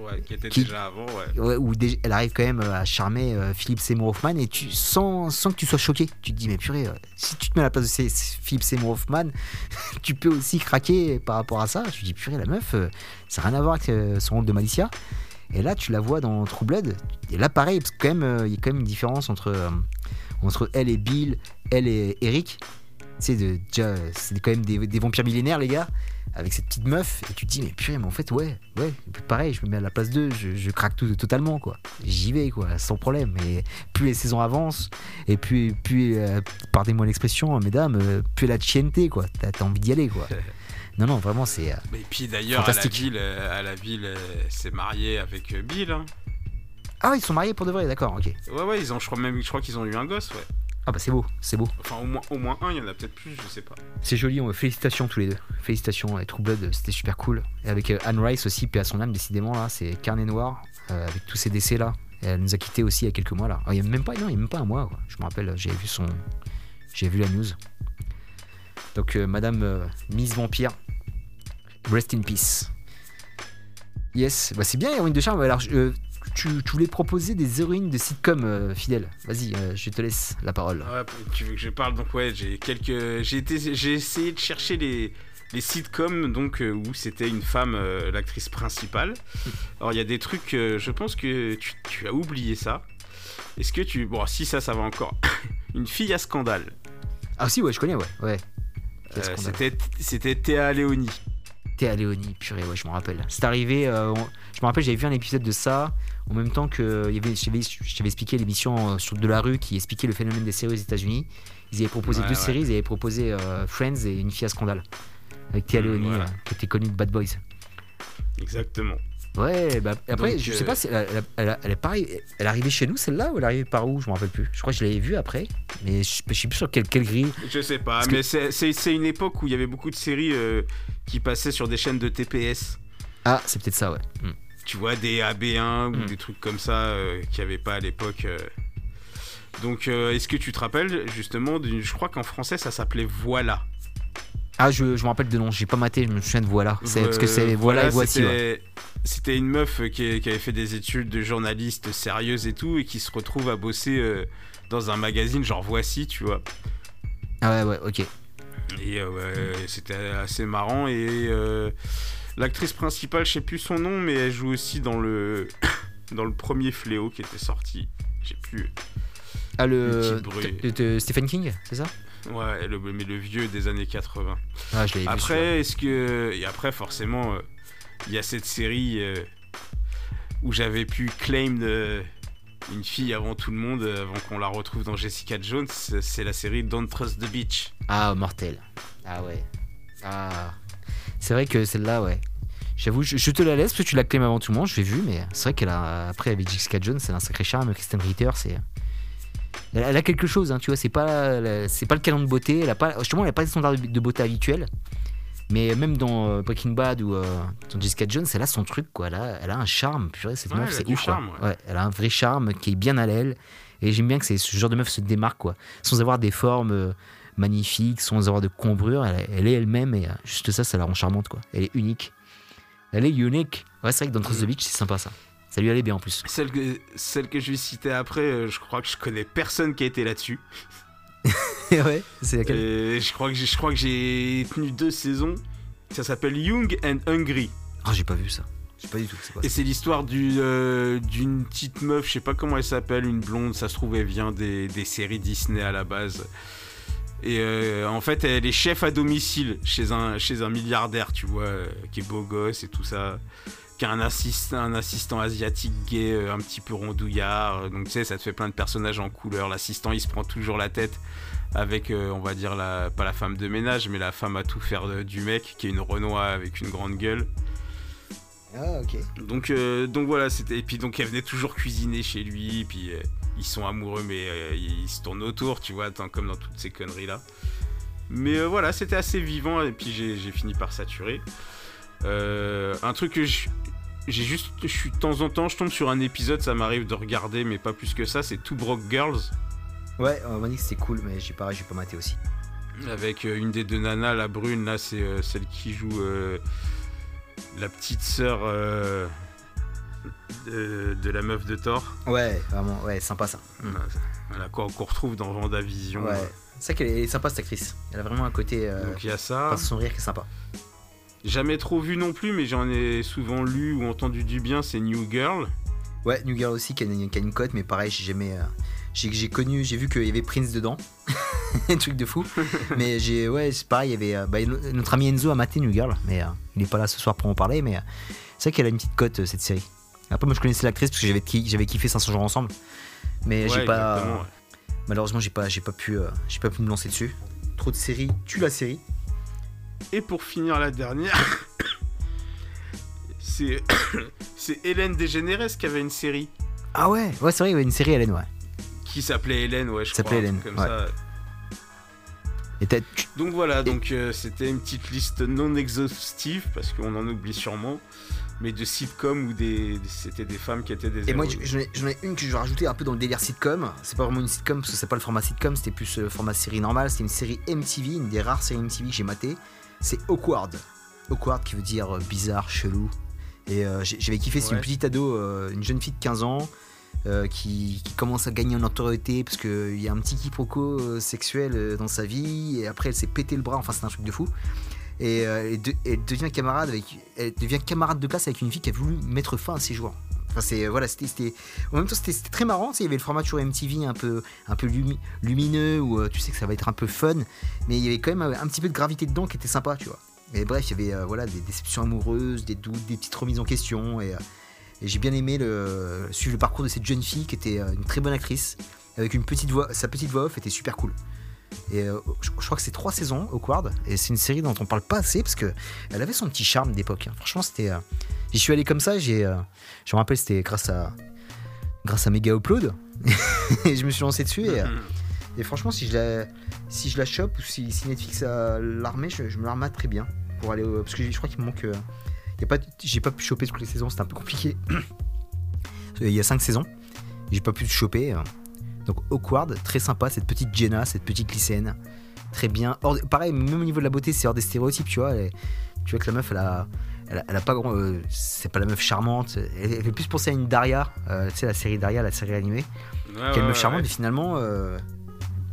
Ouais, qui était Qui- déjà avant, ouais. ouais, où déjà- elle arrive quand même à charmer euh, Philippe Seymour Hoffman, et tu sans, sans que tu sois choqué. Tu te dis, mais purée, euh, si tu te mets à la place de ces- Philippe Seymour Hoffman, tu peux aussi craquer par rapport à ça. Tu te dis, purée, la meuf, euh, ça n'a rien à voir avec euh, son rôle de Malicia. Et là, tu la vois dans True Blood. Et là, pareil, parce que quand même, euh, il y a quand même une différence entre, euh, entre elle et Bill, elle et Eric. Tu sais, de- déjà, c'est quand même des, des vampires millénaires, les gars, avec cette petite meuf. Et tu te dis, mais purée, mais en fait, ouais, ouais, pareil, je me mets à la place d'eux, je, je craque tout totalement, quoi. J'y vais, quoi, sans problème. Et plus les saisons avancent, et puis, puis euh, pardonnez-moi l'expression, mesdames, euh, plus la chienté, quoi. T'as t'as envie d'y aller, quoi. Non, non, vraiment, c'est. euh, Et puis d'ailleurs, à la ville, euh, à la ville, s'est mariée avec Bill. hein. Ah, ils sont mariés pour de vrai, d'accord, ok. Ouais, ouais, ils ont, je crois même, je crois qu'ils ont eu un gosse, ouais. Ah, bah, c'est beau, c'est beau. Enfin, au moins, au moins un, il y en a peut-être plus, je sais pas. C'est joli, on- félicitations tous les deux. Félicitations, et True Blood, c'était super cool. Et avec euh, Anne Rice aussi, paix à son âme, décidément, là, c'est carnet noir, euh, avec tous ces décès là. Et elle nous a quittés aussi il y a quelques mois là. Ah, il y a même pas, non, il y a même pas un mois, quoi. Je me rappelle, j'ai vu son. J'ai vu la news. Donc, euh, Madame euh, Miss Vampire, rest in peace. Yes, bah c'est bien, Héroïne de Charme. Alors, je- tu, tu voulais proposer des héroïnes de sitcom euh, fidèles. Vas-y, euh, je te laisse la parole. Ouais, tu veux que je parle? Donc ouais, j'ai quelques, j'ai essayé de chercher les les sitcoms donc euh, où c'était une femme euh, l'actrice principale. Alors il y a des trucs, je pense que tu, tu as oublié ça. Est-ce que tu. Bon, si ça, ça va encore. Une fille à scandale. Ah si, ouais, je connais, ouais. ouais. C'était c'était Théa Léonie. À Léonie, purée, ouais, je me rappelle. C'est arrivé, euh, on- je me rappelle, j'avais vu un épisode de ça, en même temps que il y avait, je t'avais je t'avais expliqué l'émission euh, sur De la rue qui expliquait le phénomène des séries aux États-Unis. Ils avaient proposé Ouais, deux ouais. séries, ils avaient proposé euh, Friends et Une fille à scandale. Avec Théa Mm, Léonie, voilà. qui était connue de Bad Boys. Exactement. Ouais, bah après, Donc, je sais euh, pas, si elle, elle, elle, elle est pareil, elle est arrivée chez nous celle-là ou elle est arrivée par où? Je me rappelle plus. Je crois que je l'avais vue après, mais je, je suis plus sur quelle, quelle grille. Je sais pas, Parce mais c'est- une époque où il y avait beaucoup de séries euh, qui passaient sur des chaînes de TPS. Ah, c'est peut-être ça, ouais. Mm. Tu vois, des AB1 ou Mm. des trucs comme ça euh, qu'il n'y avait pas à l'époque. euh. Donc, est-ce que tu te rappelles justement Je crois qu'en français ça s'appelait Voilà. Ah, je, je me rappelle de nom, j'ai pas maté, je me souviens de voilà. C'est parce que c'est voilà, et voici. c'était- une meuf euh, qui, qui avait fait des études de journaliste sérieuse et tout, et qui se retrouve à bosser euh, dans un magazine genre Voici, tu vois. Ah ouais, ouais, ok. Et euh, ouais, c'était assez marrant. Et l'actrice principale, je sais plus son nom, mais elle joue aussi dans le dans le premier Fléau qui était sorti. J'ai plus. Ah, le. De Stephen King, c'est ça? Ouais, le, mais le vieux des années 80. Ah, je. Après, est-ce que et après forcément, euh, il y a cette série euh, où j'avais pu claim euh, une fille avant tout le monde, avant qu'on la retrouve dans Jessica Jones. C'est c'est la série Don't Trust the Beach. Ah, mortel. Ah ouais. Ah. C'est vrai que celle-là, ouais. J'avoue, je, je te la laisse parce que tu la claimes avant tout le monde, je l'ai vu, mais c'est vrai qu'elle a. Après, avec Jessica Jones, c'est un sacré charme. Kristen Ritter, c'est. Elle, elle a quelque chose, hein, tu vois, c'est pas, c'est pas le canon de beauté, elle a pas, justement, elle a pas les standards de, de beauté habituels. Mais même dans euh, Breaking Bad ou euh, dans Jessica Jones, elle a son truc, quoi. Elle a, elle a un charme, purée, cette Ouais, meuf, c'est ouf, charme, ouais. Ouais, elle a un vrai charme qui est bien à l'aile. Et j'aime bien que ce genre de meuf se démarque, quoi. Sans avoir des formes euh, magnifiques, sans avoir de combrure. Elle, elle est elle-même et euh, juste ça, ça la rend charmante, quoi. Elle est unique. Elle est unique. Ouais, c'est vrai que dans Trust the Beach, c'est sympa, ça. Ça lui allait bien en plus. Celle que, celle que je vais citer après, euh, je crois que je connais personne qui a été là-dessus. ouais, c'est laquelle Et je crois que j'ai, je crois que j'ai tenu deux saisons. Ça s'appelle Young and Hungry. Ah, j'ai pas vu ça. Je sais pas du tout. C'est quoi Et c'est l'histoire du, euh, d'une petite meuf, je sais pas comment elle s'appelle, une blonde, ça se trouve elle vient des, des séries Disney à la base. Et euh, en fait elle est chef à domicile chez un, chez un milliardaire, tu vois, euh, qui est beau gosse et tout ça. Qui a un assistant, un assistant asiatique gay, euh, un petit peu rondouillard. Donc tu sais, ça te fait plein de personnages en couleur. L'assistant il se prend toujours la tête avec, euh, on va dire, la, pas la femme de ménage, mais la femme à tout faire de- du mec, qui est une Renoir avec une grande gueule. Ah, ok. Donc, euh, donc voilà, c'était. Et puis donc elle venait toujours cuisiner chez lui, puis euh, ils sont amoureux, mais euh, ils se tournent autour, tu vois, tant- comme dans toutes ces conneries là. Mais euh, voilà, c'était assez vivant, et puis j'ai j'ai fini par saturer. Euh, un truc que je- j'ai juste, je suis de temps en temps, je tombe sur un épisode, ça m'arrive de regarder, mais pas plus que ça. C'est Two Broke Girls Ouais, on m'a dit que c'était cool, mais j'ai pas, j'ai pas maté aussi. avec euh, une des deux nanas, la brune là, c'est euh, celle qui joue euh, la petite sœur de, de la meuf de Thor. Ouais, vraiment, ouais, sympa ça. Voilà, qu'on qu'on retrouve dans Vendavision. Ouais. C'est vrai qu'elle est sympa cette actrice. Elle a vraiment un côté. Donc il y a ça. par son rire qui est sympa. Jamais trop vu non plus, mais j'en ai souvent lu ou entendu du bien, c'est New Girl. Ouais, New Girl aussi qui a une, qui a une cote, mais pareil, j'ai jamais. euh, j'ai, j'ai connu, j'ai vu qu'il y avait Prince dedans. un truc de fou. mais j'ai, ouais, c'est pareil, il y avait. euh, bah, no- notre ami Enzo a maté New Girl, mais euh, il est pas là ce soir pour en parler, mais euh, c'est vrai qu'elle a une petite cote cette série. Après, moi je connaissais l'actrice parce que j'avais, ki- j'avais kiffé 500 jours ensemble. Mais j'ai pas. ouais. Malheureusement, j'ai pas, j'ai pas pu, j'ai pas pu me lancer dessus. Trop de séries, tue la série. Et pour finir la dernière, c'est c'est Hélène Dégénérès qui avait une série Ah ouais, ouais, c'est vrai, il y avait une série Hélène, ouais. qui s'appelait Hélène, ouais, je crois. Hélène, comme ouais. ça. Et Donc voilà, donc euh, c'était une petite liste non exhaustive parce qu'on en oublie sûrement, mais de sitcoms où des, c'était des femmes qui étaient des Et moi, j'en ai, une que je vais rajouter un peu dans le délire sitcom. C'est pas vraiment une sitcom parce que c'est pas le format sitcom, c'était plus le format série normale. C'était une série MTV, une des rares séries MTV que j'ai maté. C'est Awkward. Awkward qui veut dire euh, bizarre, chelou. Et euh, j'avais kiffé, c'est Ouais. une petite ado, euh, une jeune fille de 15 ans. euh, qui, qui commence à gagner en notoriété parce qu'il y a un petit quiproquo sexuel dans sa vie et après elle s'est pété le bras, enfin c'est un truc de fou. Et elle, de- elle devient camarade avec, elle devient camarade de classe avec une fille qui a voulu mettre fin à ses jours. Enfin, c'est voilà, c'était, en même temps c'était, très marrant. Il y avait le format sur MTV un peu, lumineux où euh, tu sais que ça va être un peu fun, mais il y avait quand même euh, un petit peu de gravité dedans qui était sympa, tu vois. Et bref, il y avait euh, voilà des déceptions amoureuses, des doutes, des petites remises en question, et, euh, j'ai bien aimé suivre le parcours de cette jeune fille qui était euh, une très bonne actrice, avec une petite voix, sa petite voix off était super cool. Et euh, je, crois que c'est trois saisons, Awkward, et c'est une série dont on parle pas assez parce que elle avait son petit charme d'époque. hein. Franchement, c'était. euh, J'y suis allé comme ça, j'ai. euh, je me rappelle, c'était grâce à. Grâce à Mega Upload. et je me suis lancé dessus et, franchement, si je la, si je la chope ou si, si Netflix a l'armée, je, me la très bien pour aller parce que je crois qu'il me manque. j'ai pas pu choper toutes les saisons, c'était un peu compliqué. Il y a cinq saisons, j'ai pas pu choper. Donc Awkward, très sympa, cette petite Jenna, cette petite lycéenne, très bien. Hors- pareil, même au niveau de la beauté, c'est hors des stéréotypes, tu vois. elle tu vois que la meuf, elle a, elle a, elle a pas grand, euh, c'est pas la meuf charmante. Elle, elle fait plus penser à une Daria, euh, tu sais la série Daria, la série animée quelle ouais, meuf charmante, ouais. mais finalement, euh,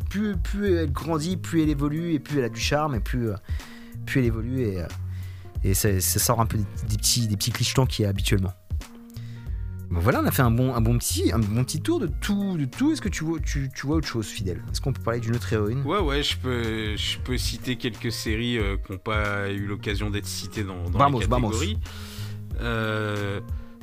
plus, plus elle grandit, plus elle évolue, et plus elle a du charme, et plus, plus elle évolue, et, et ça, ça sort un peu des, des petits, des petits clichés qu'il y a habituellement. Bon voilà, on a fait un bon, un bon, petit, un bon petit tour de tout. De tout. Est-ce que tu vois, tu, tu vois autre chose, fidèle Est-ce qu'on peut parler d'une autre héroïne? Ouais, ouais, je peux, je peux citer quelques séries euh, qui n'ont pas eu l'occasion d'être citées dans, dans Vamos, les vamos. catégories. Euh,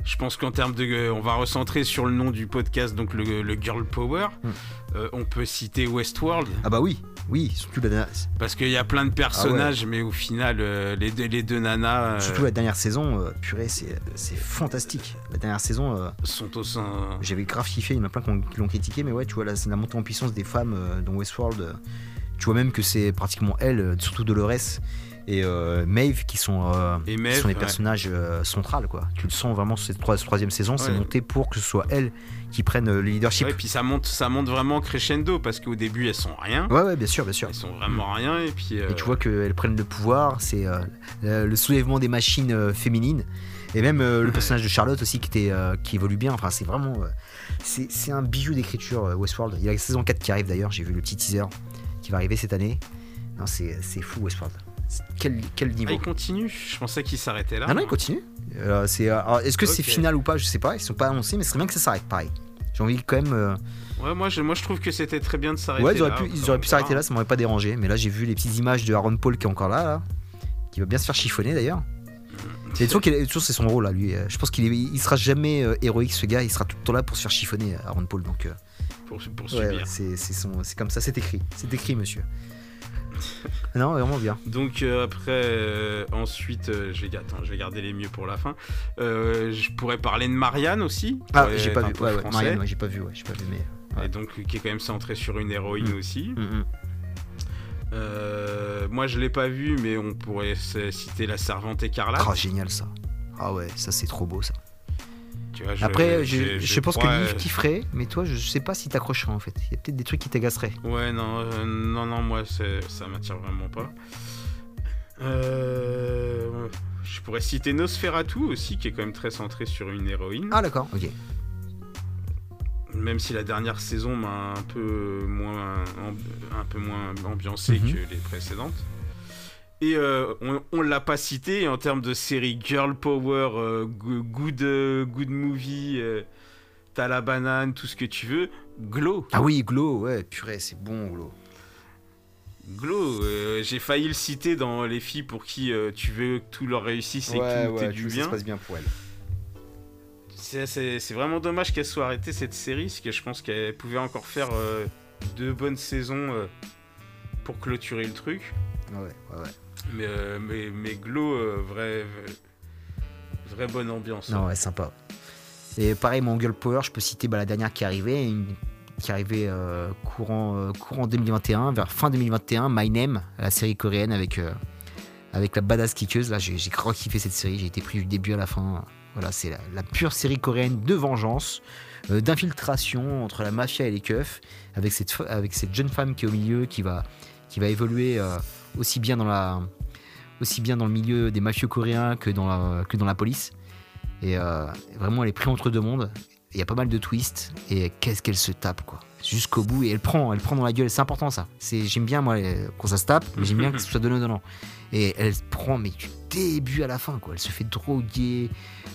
je pense qu'en termes de. euh, On va recentrer sur le nom du podcast, donc le, le Girl Power. Hmm. Euh, on peut citer Westworld, Ah bah oui, oui, surtout la, dernière- parce qu'il y a plein de personnages, mais au final, euh, les, deux, les deux nanas euh, surtout la dernière saison, purée, c'est c'est fantastique. La dernière saison, sont au sein. J'avais grave kiffé, il y en a plein qui, ont- qui l'ont critiqué, mais ouais, tu vois, la montée en puissance des femmes dans Westworld. tu vois même que c'est pratiquement elles, surtout Dolores et euh, Maeve, qui sont, euh, Et qui sont les ouais. personnages euh, centrales, quoi. Tu le sens vraiment sur cette trois- troisième saison, c'est monté pour que ce soit elles qui prennent euh, le leadership. Ouais, puis ça monte, ça monte vraiment crescendo, parce qu'au début, elles sont rien. Ouais, ouais, bien sûr, bien sûr. Elles sont vraiment rien, et puis. Et tu vois qu'elles prennent le pouvoir, c'est le soulèvement des machines féminines. Et même le personnage de Charlotte aussi qui, était, qui évolue bien. Enfin, c'est vraiment. c'est un bijou d'écriture, Westworld. Il y a la saison 4 qui arrive d'ailleurs, j'ai vu le petit teaser qui va arriver cette année. Non, c'est fou, Westworld. Quel, quel Ah, niveau il continue Je pensais qu'il s'arrêtait là. Ah non, il continue. Euh, c'est, euh, Est-ce que c'est final ou pas? Je sais pas, ils sont pas annoncés, mais ce serait bien que ça s'arrête pareil. J'ai envie quand même. euh, Ouais, moi je, moi je trouve que c'était très bien de s'arrêter Ouais, ils auraient là. pu, ils auraient pu s'arrêter là, ça m'aurait pas dérangé. Mais là, j'ai vu les petites images de Aaron Paul qui est encore là, là, qui va bien se faire chiffonner d'ailleurs. C'est toujours, c'est son rôle là, lui. Euh, Je pense qu'il est, il sera jamais euh, héroïque ce gars, il sera tout le temps là pour se faire chiffonner, Aaron Paul. Donc, Pour, pour ouais, c'est c'est son- c'est comme ça, c'est écrit, c'est écrit, monsieur. Non, vraiment bien. Donc euh, après, euh, ensuite, euh, je, vais, attends, je vais garder les mieux pour la fin. Je pourrais parler de Marianne aussi. Ah, j'ai pas vu. Ouais. Marianne, j'ai pas vu, j'ai pas vu, mais. Et donc qui est quand même centré sur une héroïne Mm. aussi. Mm, mm. Moi je l'ai pas vu, mais on pourrait citer la servante écarlate. Ah, génial ça. Ah ouais, ça c'est trop beau ça. Tu vois, je- Après, je, je- je, je pense crois, que Liv euh, kifferait, mais toi, je sais pas si t'accrocherais en fait. Il y a peut-être des trucs qui t'agaceraient. Ouais, non, euh, non, non, moi ça m'attire vraiment pas. Euh, je pourrais citer Nosferatu aussi, qui est quand même très centré sur une héroïne. Ah d'accord, ok. Même si la dernière saison m'a un peu moins, un peu moins ambiancé Mhm. que les précédentes. Et euh, on, on l'a pas cité en termes de série girl power, euh, go- good, euh, good movie, t'as la banane, tout ce que tu veux. Glow. Ah oui, Glow, ouais, purée, c'est bon Glow. Glow, j'ai failli le citer dans les filles pour qui tu veux que tout leur réussisse et que tout ait du bien. bien pour. C'est- vraiment dommage qu'elle soit arrêtée cette série, parce que je pense qu'elle pouvait encore faire deux bonnes saisons pour clôturer le truc. Ouais, ouais, ouais. Mais, euh, mais, mais Glow, euh, vrai, vraie bonne ambiance. Non, ouais, sympa. Et pareil, mon Girl Power, je peux citer bah, la dernière qui est arrivée, qui est euh, courant, courant 2021, vers fin 2021, My Name, la série coréenne avec, avec la badass kickeuse. Là, j'ai grave kiffé cette série, j'ai été pris du début à la fin. Voilà, c'est la, la pure série coréenne de vengeance, d'infiltration entre la mafia et les keufs, avec cette, avec cette jeune femme qui est au milieu, qui va, qui va évoluer euh, aussi, bien dans le milieu des mafieux coréens que dans la, que dans la police. Et euh, vraiment, elle est prise entre deux mondes. Il y a pas mal de twists. Et qu'est-ce qu'elle se tape, quoi. jusqu'au bout et elle prend, elle prend dans la gueule. C'est important ça. C'est, j'aime bien moi quand ça se tape, mais j'aime bien que ce soit donnant donnant. Et elle prend mais du début à la fin quoi. Elle se fait droguer,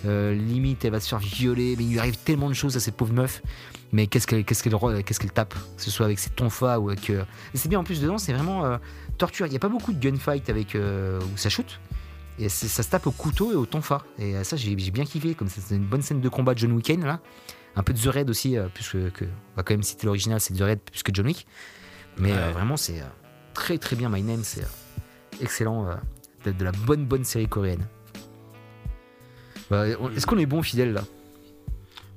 euh, limite elle va se faire violer. Mais il lui arrive tellement de choses à cette pauvre meuf. Mais qu'est-ce qu'elle, qu'est-ce qu'elle, re- qu'est-ce qu'elle tape, que ce soit avec ses tonfas ou avec. euh, c'est bien en plus dedans, c'est vraiment euh, torture. Il n'y a pas beaucoup de gunfight avec euh, où ça shoot. Et ça se tape au couteau et au tonfa. Et ça, j'ai j'ai bien kiffé. Comme c'est une bonne scène de combat de John Wick là. Un peu de The Raid aussi, puisque que, on va quand même citer l'original, c'est The Raid plus que John Wick. Mais Ouais. vraiment, c'est très très bien. My Name, c'est excellent. de, de la bonne bonne série coréenne. Bah, on- Est-ce qu'on est bon fidèle là?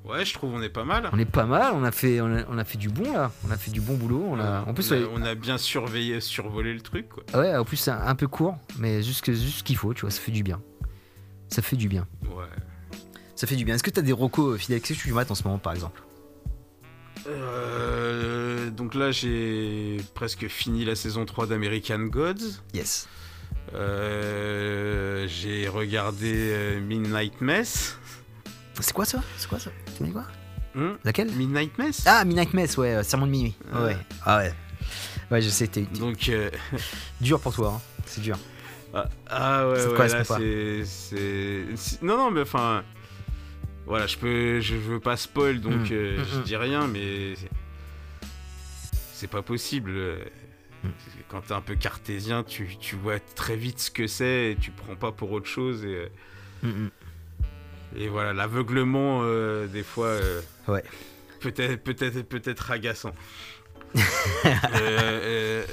Ouais, je trouve on est pas mal. On est pas mal. On a fait on a, on a fait du bon là. On a fait du bon boulot. On a, en plus, on a, ouais, on a bien surveillé, survolé le truc, quoi. ouais, en plus c'est un, un peu court, mais juste juste ce qu'il faut. Tu vois, ça fait du bien. Ça fait du bien. Ouais. Ça fait du bien. Est-ce que t'as des recos fidèles Qu'est-ce que tu mates en ce moment par exemple? Euh, donc là, j'ai presque fini la saison 3 d'American Gods. Yes. Euh, j'ai regardé euh, Midnight Mess. C'est quoi ça? C'est quoi ça? Tu m'as dit quoi? Hmm Laquelle? Midnight Mess? Ah, Midnight Mess, ouais, euh, Sermon de minuit. Ouais. Ouais. Ah ouais. Ouais, je sais, t'es t'es Donc, euh, dur pour toi, hein. c'est dur. ah, ah ouais, Ça te ouais, correspond là, pas. c'est, c'est- c'est- Non, non, mais enfin. Voilà, je peux, je veux pas spoil, donc Mm, euh, mm, je mm. dis rien, mais c'est- c'est pas possible. euh, Mm. Quand t'es un peu cartésien, tu, tu vois très vite ce que c'est et tu prends pas pour autre chose. Et, euh, Mm, mm. Et voilà, l'aveuglement, euh, des fois, euh, Ouais. peut-être, peut-être, peut-être agaçant. Euh,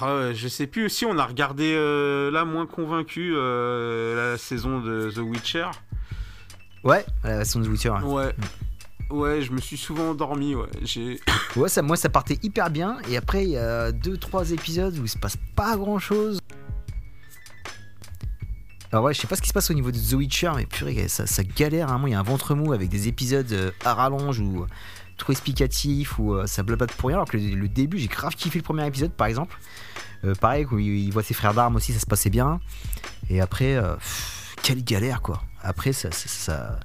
ah, je sais plus aussi, on a regardé là moins convaincu la saison de The Witcher. Ouais, la version de Witcher. ouais. Ouais. Ouais, je me suis souvent endormi, ouais. J'ai... Ouais, ça, moi ça partait hyper bien, et après il y a 2-3 épisodes où il se passe pas grand chose. Alors ouais, je sais pas ce qui se passe au niveau de The Witcher, mais purée, ça, ça galère. Hein. Moi, il y a un ventre mou avec des épisodes euh, à rallonge ou euh, trop explicatifs ou euh, ça blablate pour rien. Alors que le, le début, j'ai grave kiffé le premier épisode, par exemple. Euh, pareil, où il, il voit ses frères d'armes aussi, ça se passait bien. Et après, euh, pff, quelle galère quoi. Après, ça, ça, ça,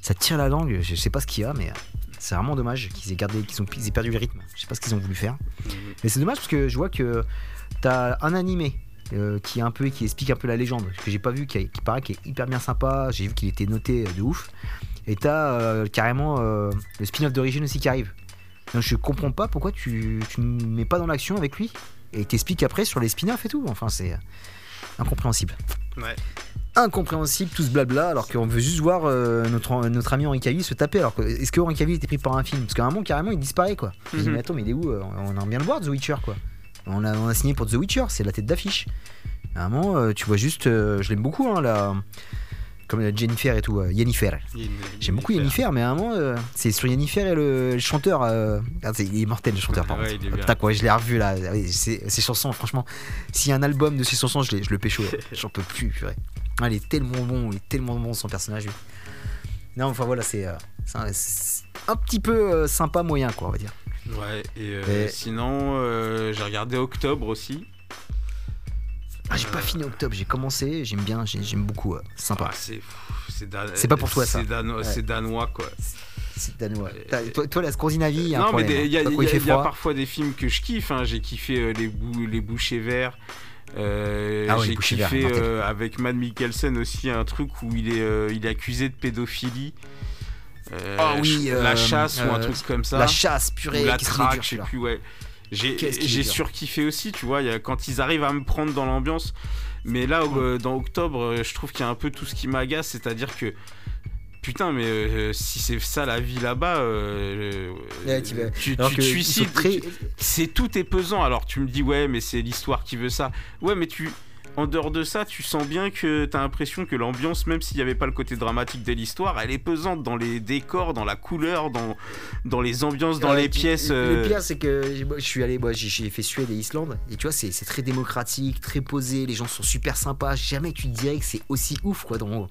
ça tire la langue. Je sais pas ce qu'il y a, mais c'est vraiment dommage qu'ils aient gardé, qu'ils ont, ils aient perdu le rythme. Je sais pas ce qu'ils ont voulu faire. Mais c'est dommage parce que je vois que t'as un animé euh, qui est un peu qui explique un peu la légende que j'ai pas vu qui, qui paraît qui est hyper bien sympa. J'ai vu qu'il était noté de ouf. Et t'as euh, carrément euh, le spin-off d'origine aussi qui arrive. Donc je comprends pas pourquoi tu, ne mets pas dans l'action avec lui et t'expliques après sur les spin-offs et tout. Enfin c'est incompréhensible. Ouais. Incompréhensible tout ce blabla alors qu'on veut juste voir euh, notre, notre ami Henri Cavill se taper. Alors que, est-ce que Henri Cavill était pris par un film? Parce qu'à un moment carrément il disparaît quoi. Je me dis Mhm. mais attends mais il est où euh, On aimerait bien le voir The Witcher quoi. On a, on a signé pour The Witcher, c'est la tête d'affiche. À un moment tu vois juste, euh, je l'aime beaucoup hein, la, comme Jennifer et tout, euh, J'aime beaucoup Yennefer, mais à un moment, euh, c'est sur Yennefer et le, le chanteur. euh, ah, il est mortel le chanteur, par Ouais, contre. Putain, quoi, je l'ai revu là. Ah ces chansons, franchement, s'il y a un album de ces chansons, je, je le pécho. euh, J'en peux plus, purée. Ah, il est tellement bon, il est tellement bon son personnage. lui. Non, enfin voilà, c'est un, un petit peu sympa moyen, quoi, on va dire. Ouais, et, euh, Et- sinon, euh, j'ai regardé Octobre aussi. Ah, j'ai pas fini octobre, j'ai commencé, j'aime bien, j'ai- j'aime beaucoup, euh, sympa. Ah, c'est dan- pas pour toi, ça. C'est dano- Ouais. c'est danois, quoi. C'est danois. Toi, toi, la Scandinavie, il y a un non, mais il y, a- hein. Y y a parfois des films que je kiffe. hein. J'ai kiffé euh, les, bou- les Bouchers Verts. Euh, Ah ouais, j'ai kiffé euh, avec Matt Mikkelsen aussi un truc où il est, euh, il est accusé de pédophilie. Euh, Ah oui, la euh, chasse ou un euh, truc comme ça. La chasse, purée, ou la traque, je sais plus, ouais. J'ai surkiffé aussi, tu vois, il y a- quand ils arrivent à me prendre dans l'ambiance. Mais là, euh, dans octobre, je trouve qu'il y a un peu tout ce qui m'agace, c'est-à-dire que. Putain, mais euh, si c'est ça la vie là-bas, euh, Ouais, tu te suicides. très- C'est tout est pesant. Alors tu me dis ouais, mais c'est l'histoire qui veut ça. Ouais, mais tu en dehors de ça, tu sens bien que t'as l'impression que l'ambiance, même s'il n'y avait pas le côté dramatique de l'histoire, elle est pesante dans les décors, dans la couleur, dans, dans les ambiances, dans Ouais, les tu- pièces. Le euh, pire, c'est que moi, je suis allé, moi, j'ai- fait Suède et Islande, et tu vois, c'est c'est très démocratique, très posé, les gens sont super sympas. Jamais tu te dirais que c'est aussi ouf, quoi. Dans...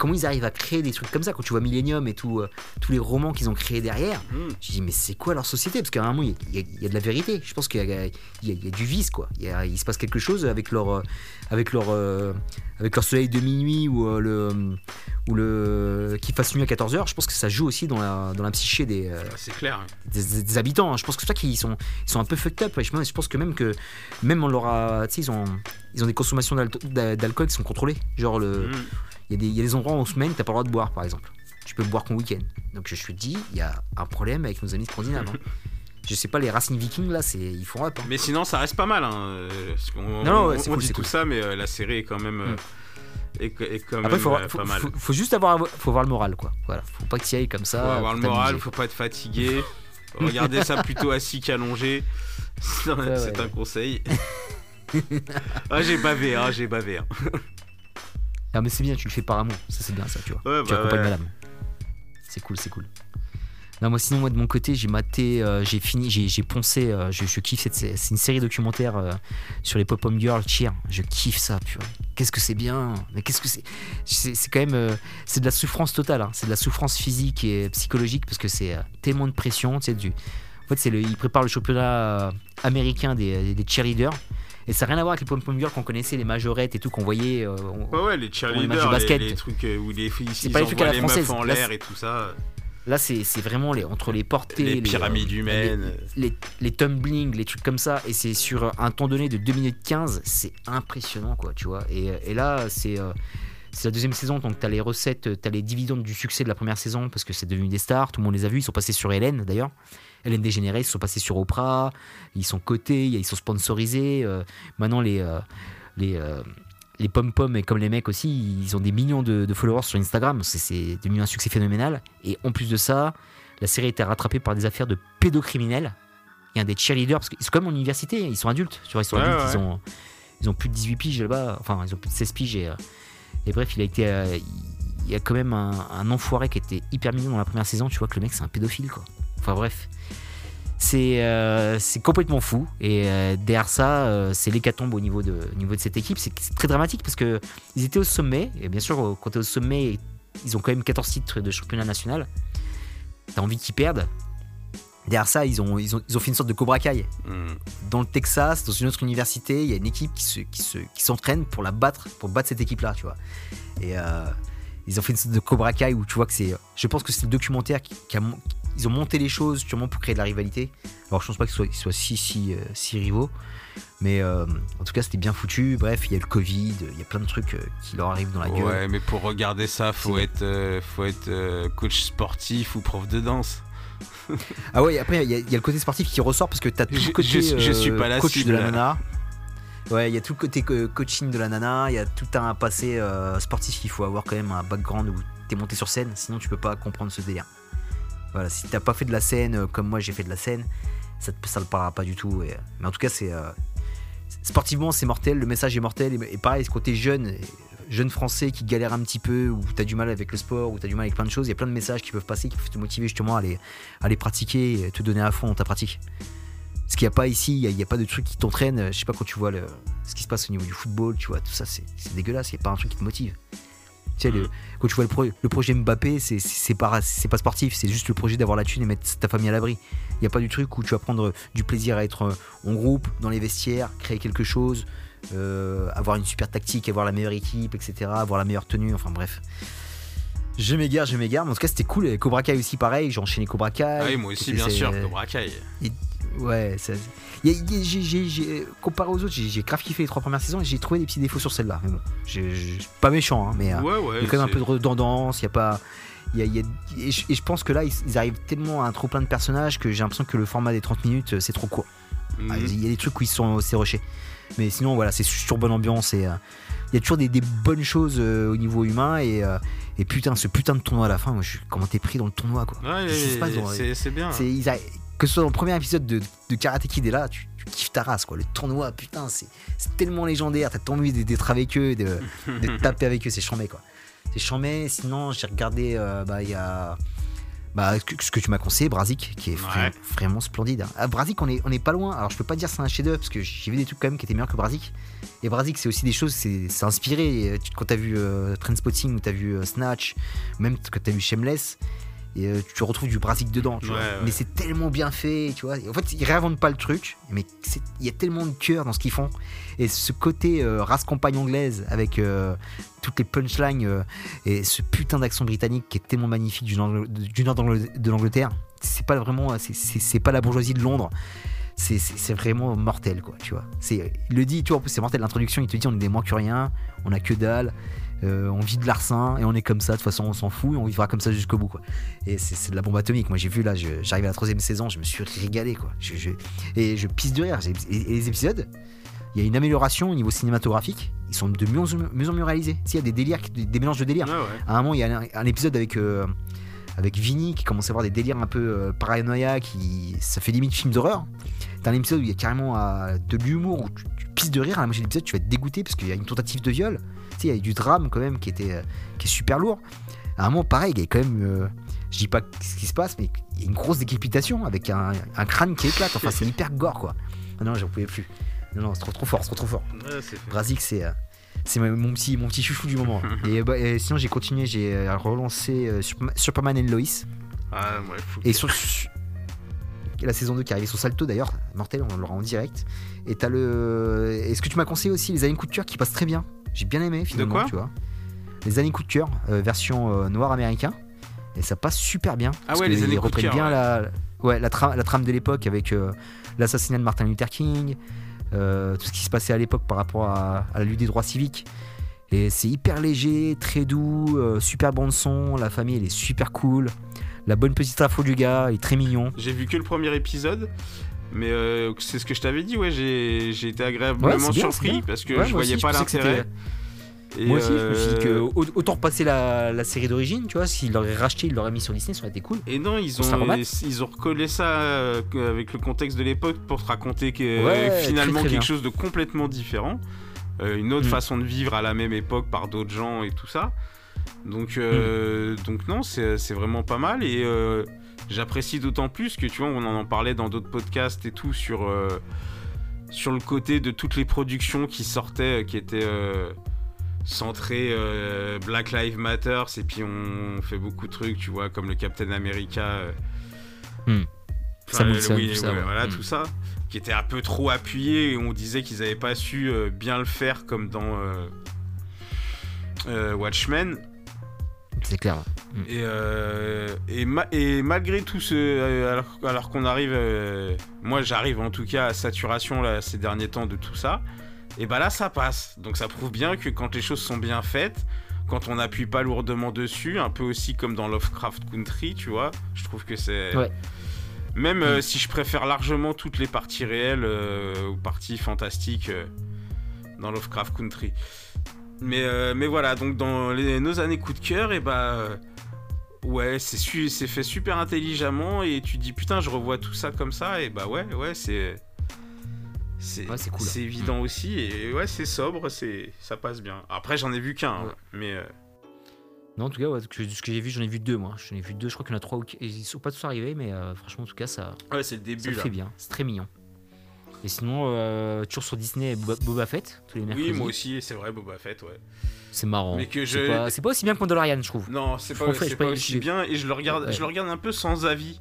comment ils arrivent à créer des trucs comme ça quand tu vois Millennium et tout, euh, tous les romans qu'ils ont créés derrière. Mm. Je dis mais c'est quoi leur société? Parce qu'à un moment il y, a- y y de la vérité. Je pense qu'il y, a- y du vice quoi. Il, se passe quelque chose avec leur euh, avec leur euh, avec leur soleil de minuit ou le ou le qui fasse nuit à 14h. Je pense que ça joue aussi dans la dans la psyché des C'est clair. des, des habitants. hein. Je pense que c'est ça qu'ils sont, ils sont un peu fucked up. ouais. Je, je pense que même que même on leur a, ils ont, ils ont des consommations d'al- d'a- d'alcool qui sont contrôlées. Genre le, Mm. Il y, a des- il y a des endroits où en semaine t'as pas le droit de boire, par exemple. Tu peux boire qu'en week-end. Donc je te dis, il y a un problème avec nos amis scandinaves. hein. Je sais pas, les racines vikings là, c'est ils font rap. hein. Mais sinon, ça reste pas mal. Hein. euh, qu'on- Non, ouais, on, c'est on cool, dit tout cool. ça, mais euh, la série est quand même, euh, Mm. est, est quand Après, même faut, euh, faut, pas mal. faut- faut juste avoir, faut avoir le moral, quoi. Voilà, faut pas que tu y ailles comme ça. faut avoir le moral, faut pas être fatigué. Regardez ça plutôt assis qu'allongé. C'est Ouais, c'est ouais. un conseil. ah, j'ai bavé, hein, j'ai bavé. hein. Ah mais c'est bien, tu le fais par amour. Ça c'est bien ça, tu vois. Ouais, tu bah accompagnes madame. C'est cool, c'est cool. Non, moi sinon, moi de mon côté, j'ai maté, euh, j'ai fini, j'ai poncé, euh, je, je kiffe cette c'est une série documentaire euh, sur les pop-up girls cheer. Je kiffe ça, purée. Qu'est-ce que c'est bien, mais qu'est-ce que c'est C'est quand même, c'est de la souffrance totale, hein. c'est de la souffrance physique et psychologique parce que c'est tellement de pression, tu sais, du. En fait, c'est le, il prépare le championnat américain des, des cheerleaders. Et ça n'a rien à voir avec les pom-pom girls qu'on connaissait, les majorettes et tout qu'on voyait. euh, Ouais, ouais, les cheerleaders, les, basket. les trucs euh, où les filles ils pas les trucs à la les meufs en l'air et tout ça. Là, c'est vraiment les, entre les portées, Les pyramides euh, humaines. les, les, les tumblings, les trucs comme ça, et c'est sur un temps donné de 2 minutes 15, c'est impressionnant, quoi, tu vois. Et, et là, c'est euh, c'est la deuxième saison, donc t'as les recettes, t'as les dividendes du succès de la première saison, parce que c'est devenu des stars, tout le monde les a vus, ils sont passés sur Hélène, d'ailleurs. Hélène Dégénérée, ils sont passés sur Oprah, ils sont cotés, ils sont sponsorisés. euh, maintenant, les, euh, les, euh, les pom-pom, et comme les mecs aussi, ils ont des millions de, de followers sur Instagram. C'est- devenu un succès phénoménal. Et en plus de ça, la série a été rattrapée par des affaires de pédocriminels. Il y a des cheerleaders, parce qu'ils sont quand même en université, ils sont adultes. Tu vois, ils sont Ouais, adultes, ouais. Ils, ont, ils ont plus de 18 piges là-bas. Enfin, ils ont plus de 16 piges. Et, euh, et bref, il a été. il y a quand même un, un enfoiré qui était hyper mignon dans la première saison. Tu vois que le mec, c'est un pédophile, quoi. Enfin, bref. C'est euh, c'est complètement fou. Et euh, derrière ça, euh, c'est l'hécatombe au niveau de, au niveau de cette équipe. C'est très dramatique parce que ils étaient au sommet. Et bien sûr, quand tu es au sommet, ils ont quand même 14 titres de championnat national. T'as envie qu'ils perdent. Derrière ça, ils ont, ils, ont, ils ont fait une sorte de Cobra Kai. Hmm. Dans le Texas, dans une autre université, il y a une équipe qui se, qui se, qui s'entraîne pour la battre, pour battre cette équipe-là, tu vois. Et ils ont fait une sorte de Cobra Kai où tu vois que c'est. Je pense que c'est le documentaire qui, qui a, ils ont monté les choses sûrement pour créer de la rivalité. Alors je pense pas qu'ils soient, si, si, euh, si rivaux. Mais euh, en tout cas, c'était bien foutu. Bref, il y a le Covid, il y a plein de trucs euh, qui leur arrivent dans la gueule. Ouais, mais pour regarder ça, faut être, euh, faut être euh, coach sportif ou prof de danse. Ah ouais, après, il y, a- il y a le côté sportif qui ressort parce que t'as tout le côté je suis- je suis pas la coach cible, de la nana. Ouais, il y a tout le côté coaching de la nana, il y a tout un passé sportif qu'il faut avoir quand même un background où t'es monté sur scène, sinon tu peux pas comprendre ce délire. Voilà, si t'as pas fait de la scène euh, comme moi j'ai fait de la scène, ça ça le parlera pas du tout. mais en tout cas, c'est euh, sportivement c'est mortel, le message est mortel. Et, et pareil, ce côté jeune, jeune français qui galère un petit peu, ou t'as du mal avec le sport, ou t'as du mal avec plein de choses, il y a plein de messages qui peuvent passer, qui peuvent te motiver justement à aller, à pratiquer, te donner à fond dans ta pratique. Ce qu'il n'y a pas ici, il n'y a, pas de truc qui t'entraîne. Je sais pas quand tu vois le, ce qui se passe au niveau du football, tu vois, tout ça, c'est dégueulasse. Il n'y a pas un truc qui te motive. Tu sais, le- quand tu vois le, pro- le projet Mbappé, c'est- pas, c'est pas sportif, c'est juste le projet d'avoir la thune et mettre ta famille à l'abri. Il n'y a pas du truc où tu vas prendre du plaisir à être en groupe, dans les vestiaires, créer quelque chose, euh, avoir une super tactique, avoir la meilleure équipe, etc., avoir la meilleure tenue, enfin bref. Je m'égare, je m'égare, mais en tout cas c'était cool. Cobra Kai aussi pareil, j'ai enchaîné Cobra Kai. Ah oui, moi aussi, bien sûr, Cobra Kai. Ouais, comparé aux autres, j'ai grave kiffé les trois premières saisons et j'ai trouvé des petits défauts sur celle-là. Mais bon, pas méchant, hein, mais euh, Ouais, il y a quand même un peu de redondance, il y a pas. Y a, il y a- et, je, et je pense que là, ils, ils arrivent tellement à un trop plein de personnages que j'ai l'impression que le format des 30 minutes, euh, c'est trop court. Mhm. Ah, Il y a des trucs où ils sont c'est rushé. Mais sinon, voilà, c'est sur bonne ambiance et euh, il y a toujours des, des bonnes choses euh, au niveau humain. Et, euh, et putain, ce putain de tournoi à la fin, moi, je comment t'es pris dans le tournoi quoi. Ouais, c'est bien. Ils arri- que ce soit dans le premier épisode de, de Karate Kid et là, tu, tu kiffes ta race quoi. Le tournoi, putain, c'est c'est tellement légendaire. T'as tant envie d'être- avec eux, de, de taper avec eux, c'est chambé quoi. C'est chambé. Sinon, j'ai regardé, euh, bah, il y a Bah, ce que, tu m'as conseillé, Brazik, qui est Ouais. vraiment splendide. Ah, Brazik, on est, on est pas loin. Alors, je peux pas dire c'est un chef-d'œuvre parce que j'ai vu des trucs quand même qui étaient meilleurs que Brazik. Et Brazik, c'est aussi des choses, c'est inspiré. Euh, Quand t'as vu euh, Trainspotting ou t'as vu euh, Snatch, même quand t'as vu Shameless, et euh, tu retrouves du Brazik dedans, tu vois. Ouais, ouais. Mais c'est tellement bien fait, tu vois. Et en fait, ils réinventent pas le truc, mais il y a tellement de cœur dans ce qu'ils font. Et ce côté euh, race campagne anglaise avec euh, toutes les punchlines euh, et ce putain d'accent britannique qui est tellement magnifique du nord, du nord d'Angl- de l'Angleterre, c'est pas vraiment, c'est- pas la bourgeoisie de Londres. C'est- vraiment mortel, quoi, tu vois. Il le dit, tu vois, en plus, c'est mortel. L'introduction, il te dit on est des moins que rien, on a que dalle, euh, on vit de l'arsen et on est comme ça, de toute façon, on s'en fout et on vivra comme ça jusqu'au bout, quoi. Et c'est de la bombe atomique. Moi, j'ai vu là, j'arrive à la troisième saison, je me suis régalé, quoi. Je- je- et je pisse de rire. Et, et les épisodes, il y a une amélioration au niveau cinématographique. Ils sont de mieux en mieux, en mieux réalisés. Il y a des délires, des, mélanges de délires. Ouais. À un moment, il y a un, un épisode avec, euh, avec Vinny qui commence à avoir des délires un peu euh, paranoïa, qui, ça fait limite film d'horreur. T'as un épisode où il y a carrément euh, de l'humour, où tu, tu pisses de rire. À la moitié de l'épisode, tu vas être dégoûté parce qu'il y a une tentative de viol. Tu sais, il y a du drame quand même qui, était, euh, qui est super lourd. À un moment, pareil, il y a quand même. euh, je dis pas ce qui se passe, mais il y a une grosse décapitation avec un, un crâne qui éclate. Enfin, c'est hyper gore, quoi. Ah non, j'en pouvais plus. Non, non, c'est trop, trop fort, c'est trop, trop fort. Ouais, c'est c'est euh, c'est mon petit, mon petit chouchou du moment. et, bah, et sinon, j'ai continué, j'ai relancé euh, Superma- Superman and Lois. Ah, ouais, fou. Et sur la saison 2 qui arrive sur Salto d'ailleurs, mortel, on l'aura en direct. Et t'as le. Et ce que tu m'as conseillé aussi, les de cœur qui passent très bien? J'ai bien aimé finalement, quoi tu vois. Les années coup de cœur, euh, version euh, noir américain. Et ça passe super bien. Ah parce ouais, les années coup de cœur, bien ouais. la, ouais, la, tra- la trame de l'époque avec euh, l'assassinat de Martin Luther King, tout ce qui se passait à l'époque par rapport à, à la lutte des droits civiques. Et c'est hyper léger, très doux, euh, super bande son, la famille elle est super cool. La bonne petite info du gars, il est très mignon. J'ai vu que le premier épisode. Mais euh, c'est ce que je t'avais dit, ouais, j'ai été Ouais, agréablement c'est bien, surpris parce que Ouais, je voyais aussi, pas l'intérêt. Et, Moi aussi, je me suis dit que euh, au- autant repasser la, la série d'origine, tu vois, s'il l'aurait racheté, il l'aurait mis sur Disney, ça aurait été cool. Et non, ils ont, ils ont recollé ça euh, avec le contexte de l'époque pour te raconter que Ouais, très, finalement bien. quelque chose de complètement différent, une autre Mm. façon de vivre à la même époque par d'autres gens et tout ça. Donc, euh, Mm. donc non, c'est c'est vraiment pas mal et euh, j'apprécie d'autant plus que tu vois, on en parlait dans d'autres podcasts et tout sur euh, sur le côté de toutes les productions qui sortaient, euh, qui étaient euh, centrées euh, Black Lives Matter, et puis on fait beaucoup de trucs, tu vois, comme le Captain America. enfin, oui, tout ça, ouais, ouais. voilà, tout ça, qui était un peu trop appuyé et on disait qu'ils n'avaient pas su bien le faire comme dans Watchmen. C'est clair. Et, euh, et, ma- et malgré tout ce. euh, alors, alors qu'on arrive. euh, moi, j'arrive en tout cas à saturation là, ces derniers temps de tout ça. Et bah là, ça passe. Donc ça prouve bien que quand les choses sont bien faites, quand on n'appuie pas lourdement dessus, un peu aussi comme dans Lovecraft Country, tu vois, je trouve que c'est. Ouais. Même euh, si je préfère largement toutes les parties réelles euh, aux parties fantastiques euh, dans Lovecraft Country. Mais, euh, mais voilà, donc dans les- nos années coup de cœur, et bah. euh, Ouais, c'est su- c'est fait super intelligemment et tu dis putain, je revois tout ça comme ça et bah ouais, ouais, c'est c'est Ouais, cool. c'est évident aussi et ouais, c'est sobre, c'est ça passe bien. Après, j'en ai vu qu'un, hein, Ouais. mais euh, Non, en tout cas, ouais, que- ce que j'ai vu, j'en ai vu deux, moi. J'en ai vu deux, je crois qu'il y en a trois Ils sont pas tous arrivés, mais euh, franchement, en tout cas, ça, ouais, c'est le ça début là. fait bien. C'est très mignon. Et sinon, euh, toujours sur Disney, Boba, Fett, tous les mercredis. Oui, moi aussi, c'est vrai, Boba Fett, ouais. C'est marrant. Mais que C'est je- pas, c'est pas aussi bien que Mandalorian, je trouve. Non, c'est pas, pas pas- aussi bien et je le regarde, Ouais. je le regarde un peu sans avis.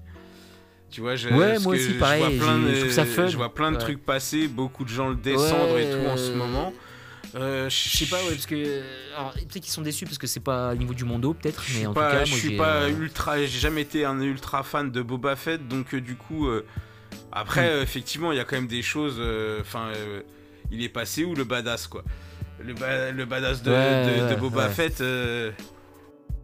Tu vois, je, Ouais, moi aussi, je pareil, vois plein j'ai- de- je trouve ça fun. Je vois plein de Ouais. trucs passer, beaucoup de gens le descendre et tout en ce Ouais. moment. Euh, Je sais pas, ouais, parce que. Alors, peut-être qu'ils sont déçus parce que c'est pas au niveau du mondo, peut-être, Je mais en pas, tout cas, je suis pas euh, ultra, j'ai jamais été un ultra fan de Boba Fett, donc euh, du coup, euh, après, Hmm. effectivement, il y a quand même des choses. euh, Enfin, euh, il est passé où le badass quoi? Le, ba- le badass de, Ouais, de- de ouais, Boba ouais. Fett. euh,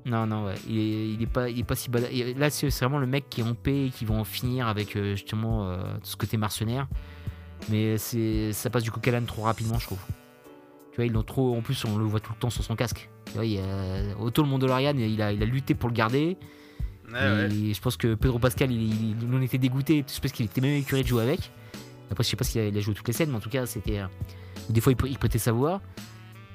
Non, non, ouais. Il est, il est, pas, il est pas si bad. et Là, c'est vraiment le mec qui est en paix et qui va en finir avec euh, justement euh, ce côté mercenaire. Mais ça passe du coq à trop rapidement, je trouve. Tu vois, ils l'ont trop. En plus, on le voit tout le temps sur son casque. Tu vois, il y a, Otto le Mandalorian, il a, il a lutté pour le garder. Ouais, ouais. et je pense que Pedro Pascal, il, il, il en était dégoûté. Je pense qu'il était même écuré de jouer avec. Après, je sais pas s'il a, il a joué toutes les scènes, mais en tout cas, c'était. euh, Des fois, il, pr- il prêtait sa voix.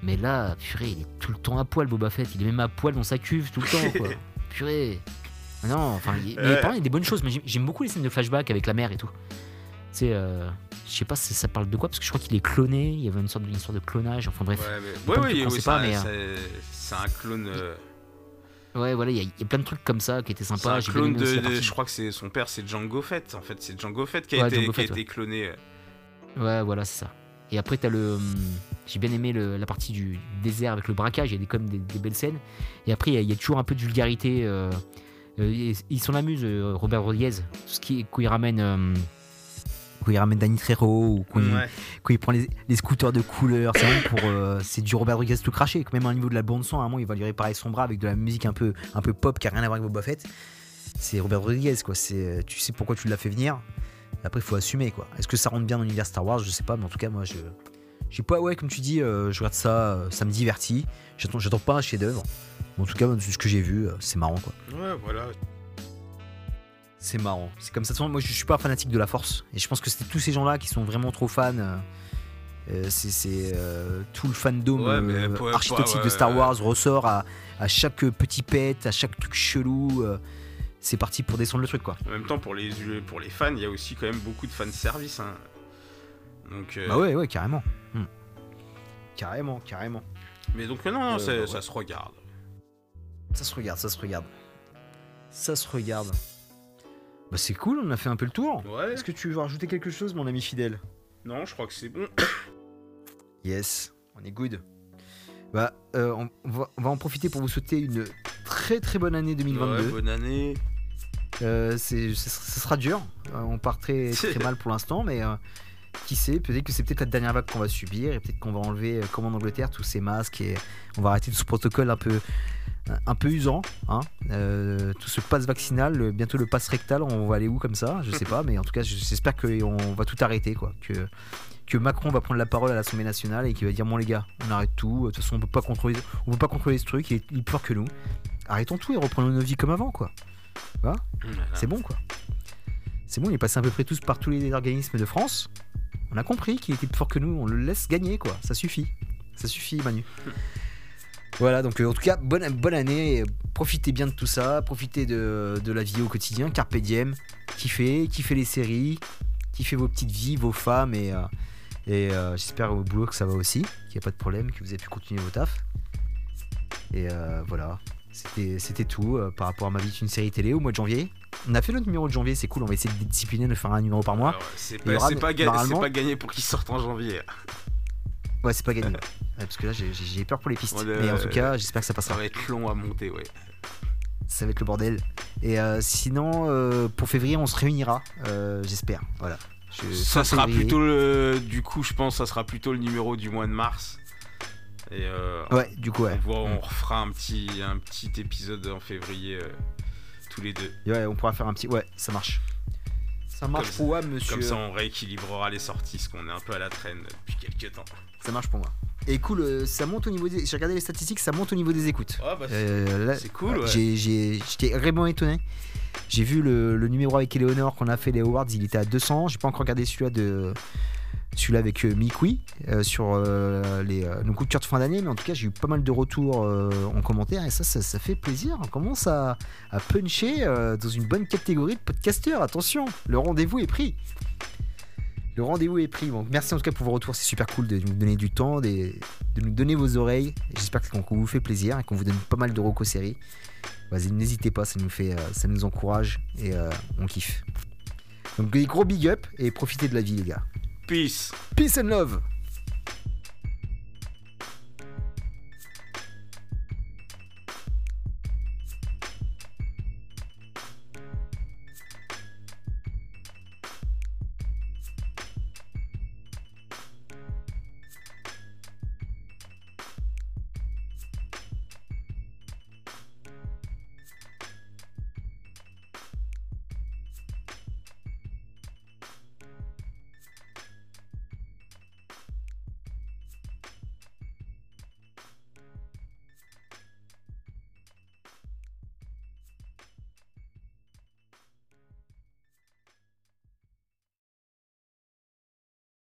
Mais là, purée, il est tout le temps à poil, Boba Fett. Il est même à poil dans sa cuve tout le temps, quoi. purée. Non, enfin, il- mais Ouais. par contre, il y a des bonnes choses. Mais j'aime- beaucoup les scènes de flashback avec la mère et tout. C'est, euh, je sais pas si ça parle de quoi parce que je crois qu'il est cloné. Il y avait une sorte sorte de clonage. Enfin bref. Ouais, mais... ouais, ouais, tu c'est euh, c'est- un clone. euh, Ouais, voilà, il y, a- il y a plein de trucs comme ça qui étaient sympas. un clone de, Je crois que c'est son père, c'est Django Fett. En fait, c'est Django Fett qui a Ouais, été, a cloné. Ouais, voilà, c'est ça. Et après, t'as le. hum, J'ai bien aimé le- la partie du désert avec le braquage. Il y a des, quand même des, des belles scènes. Et après, il y a- il y, a toujours un peu de vulgarité. euh, euh, ils s'en amusent, euh, Robert Rodriguez. Tout ce qui, quand il ramène. euh, quand il ramène Danny Trejo ou quand, il, Ouais. quand il prend les, les scooters de couleur, c'est vraiment pour. euh, c'est du Robert Rodriguez tout craché. Même au niveau de la bande-son, à un moment, il va lui réparer son bras avec de la musique un peu, un peu pop qui a rien à voir avec Boba Fett. C'est Robert Rodriguez, quoi. C'est, tu sais pourquoi tu l'as fait venir. Après, il faut assumer, quoi. Est-ce que ça rentre bien dans l'univers Star Wars? Je sais pas, mais en tout cas, moi, je. Sais pas, ouais, comme tu dis, euh, je regarde ça, euh, ça me divertit. J'attends, j'attends pas un chef-d'œuvre. Mais en tout cas, ce que j'ai vu, euh, c'est marrant, quoi. Ouais, voilà. C'est marrant. C'est comme ça. Moi, je suis pas fanatique de la Force. Et je pense que c'est tous ces gens-là qui sont vraiment trop fans. euh, euh, c'est euh, tout le fandom Ouais, mais euh, architoxique de Star. Wars ressort à, à chaque petit pet, à chaque truc chelou. c'est parti pour descendre le truc, quoi. En même temps, pour les, pour les fans, il y a aussi quand même beaucoup de fan service. Hein. Donc, Bah ouais, ouais, carrément. Hmm. Carrément, carrément. Mais donc, non, non, bah ça se regarde. Ça se regarde, ça se regarde. Ça se regarde. Bah c'est cool, on a fait un peu le tour. Ouais. Est-ce que tu veux rajouter quelque chose, mon ami fidèle? Non, je crois que c'est bon. Yes, on est good. Bah, euh, on, va, on va en profiter pour vous souhaiter une très très bonne année 2022. Ouais, bonne année. Euh, c'est, ce sera dur. Euh, on part très, très mal pour l'instant, mais qui sait, peut-être que c'est peut-être la dernière vague qu'on va subir et peut-être qu'on va enlever, comme en Angleterre, tous ces masques et on va arrêter tout ce protocole un peu, un peu usant. Hein. Euh, tout ce passe vaccinal, bientôt le passe rectal, on va aller où comme ça Je sais pas, mais en tout cas, j'espère qu'on va tout arrêter, quoi. Que, que Macron va prendre la parole à l'Assemblée nationale et qu'il va dire bon les gars, on arrête tout. De toute façon, on peut pas contrôler, on peut pas contrôler ce truc. Il est, il est plus fort que nous. Arrêtons tout et reprenons nos vies comme avant, quoi. C'est bon quoi. C'est bon, il est passé à peu près tous par tous les organismes de France. On a compris qu'il était plus fort que nous, on le laisse gagner quoi. Ça suffit. Ça suffit Manu. Voilà, donc euh, en tout cas, bonne, bonne année. Profitez bien de tout ça. Profitez de, de la vie au quotidien. Carpe diem. Kiffez, kiffez les séries. Kiffez vos petites vies, vos femmes. Et, euh, et euh, j'espère au boulot que ça va aussi. Qu'il n'y a pas de problème, que vous avez pu continuer vos tafs. Et voilà. C'était c'était tout euh, par rapport à ma vie d'une série télé au mois de janvier. On a fait notre numéro de janvier, c'est cool. On va essayer de discipliner de faire un numéro par mois. Pas, pas, ga- normalement- c'est pas gagné pour qu'il sorte en janvier. Ouais, c'est pas gagné. Ouais, parce que là, j'ai- peur pour les pistes. Ouais, Mais en tout cas, j'espère que ça Ça passera. va être long à monter, ouais. Ça va être le bordel. Et euh, sinon, euh, pour février, on se réunira. euh, j'espère. Voilà. Je- Ça sera février. plutôt le. Du coup, je pense, ça sera plutôt le numéro du mois de mars. Et euh, Ouais, du coup, ouais. on, voit- on refera un petit, un petit épisode en février euh, tous les deux. Ouais, on pourra faire un petit. Ouais, ça marche. Ça marche pour moi, monsieur. Comme ça, on rééquilibrera les sorties, parce qu'on est un peu à la traîne depuis quelques temps. Ça marche pour moi. Et cool, euh, ça monte au niveau des. J'ai regardé les statistiques, ça monte au niveau des écoutes. Ah, bah, Euh, c'est cool, ouais. J'étais vraiment étonné. J'ai vu le, le numéro avec Eleonore qu'on a fait les awards, il était à 200. J'ai pas encore regardé celui-là de celui-là avec euh, Mikui euh, sur euh, les, euh, nos coups de cœur de fin d'année, mais en tout cas j'ai eu pas mal de retours euh, en commentaire et ça, ça, ça fait plaisir. On commence à, à puncher euh, dans une bonne catégorie de podcasteurs. Attention, le rendez-vous est pris. Le rendez-vous est pris. Donc, merci en tout cas pour vos retours, c'est super cool de nous donner du temps, de nous donner vos oreilles. J'espère qu'on qu'on vous fait plaisir et qu'on vous donne pas mal de recos séries. Vas-y, n'hésitez pas, ça nous fait, euh, ça nous encourage et euh, on kiffe. Donc des gros big up et profitez de la vie les gars. Peace. Peace and love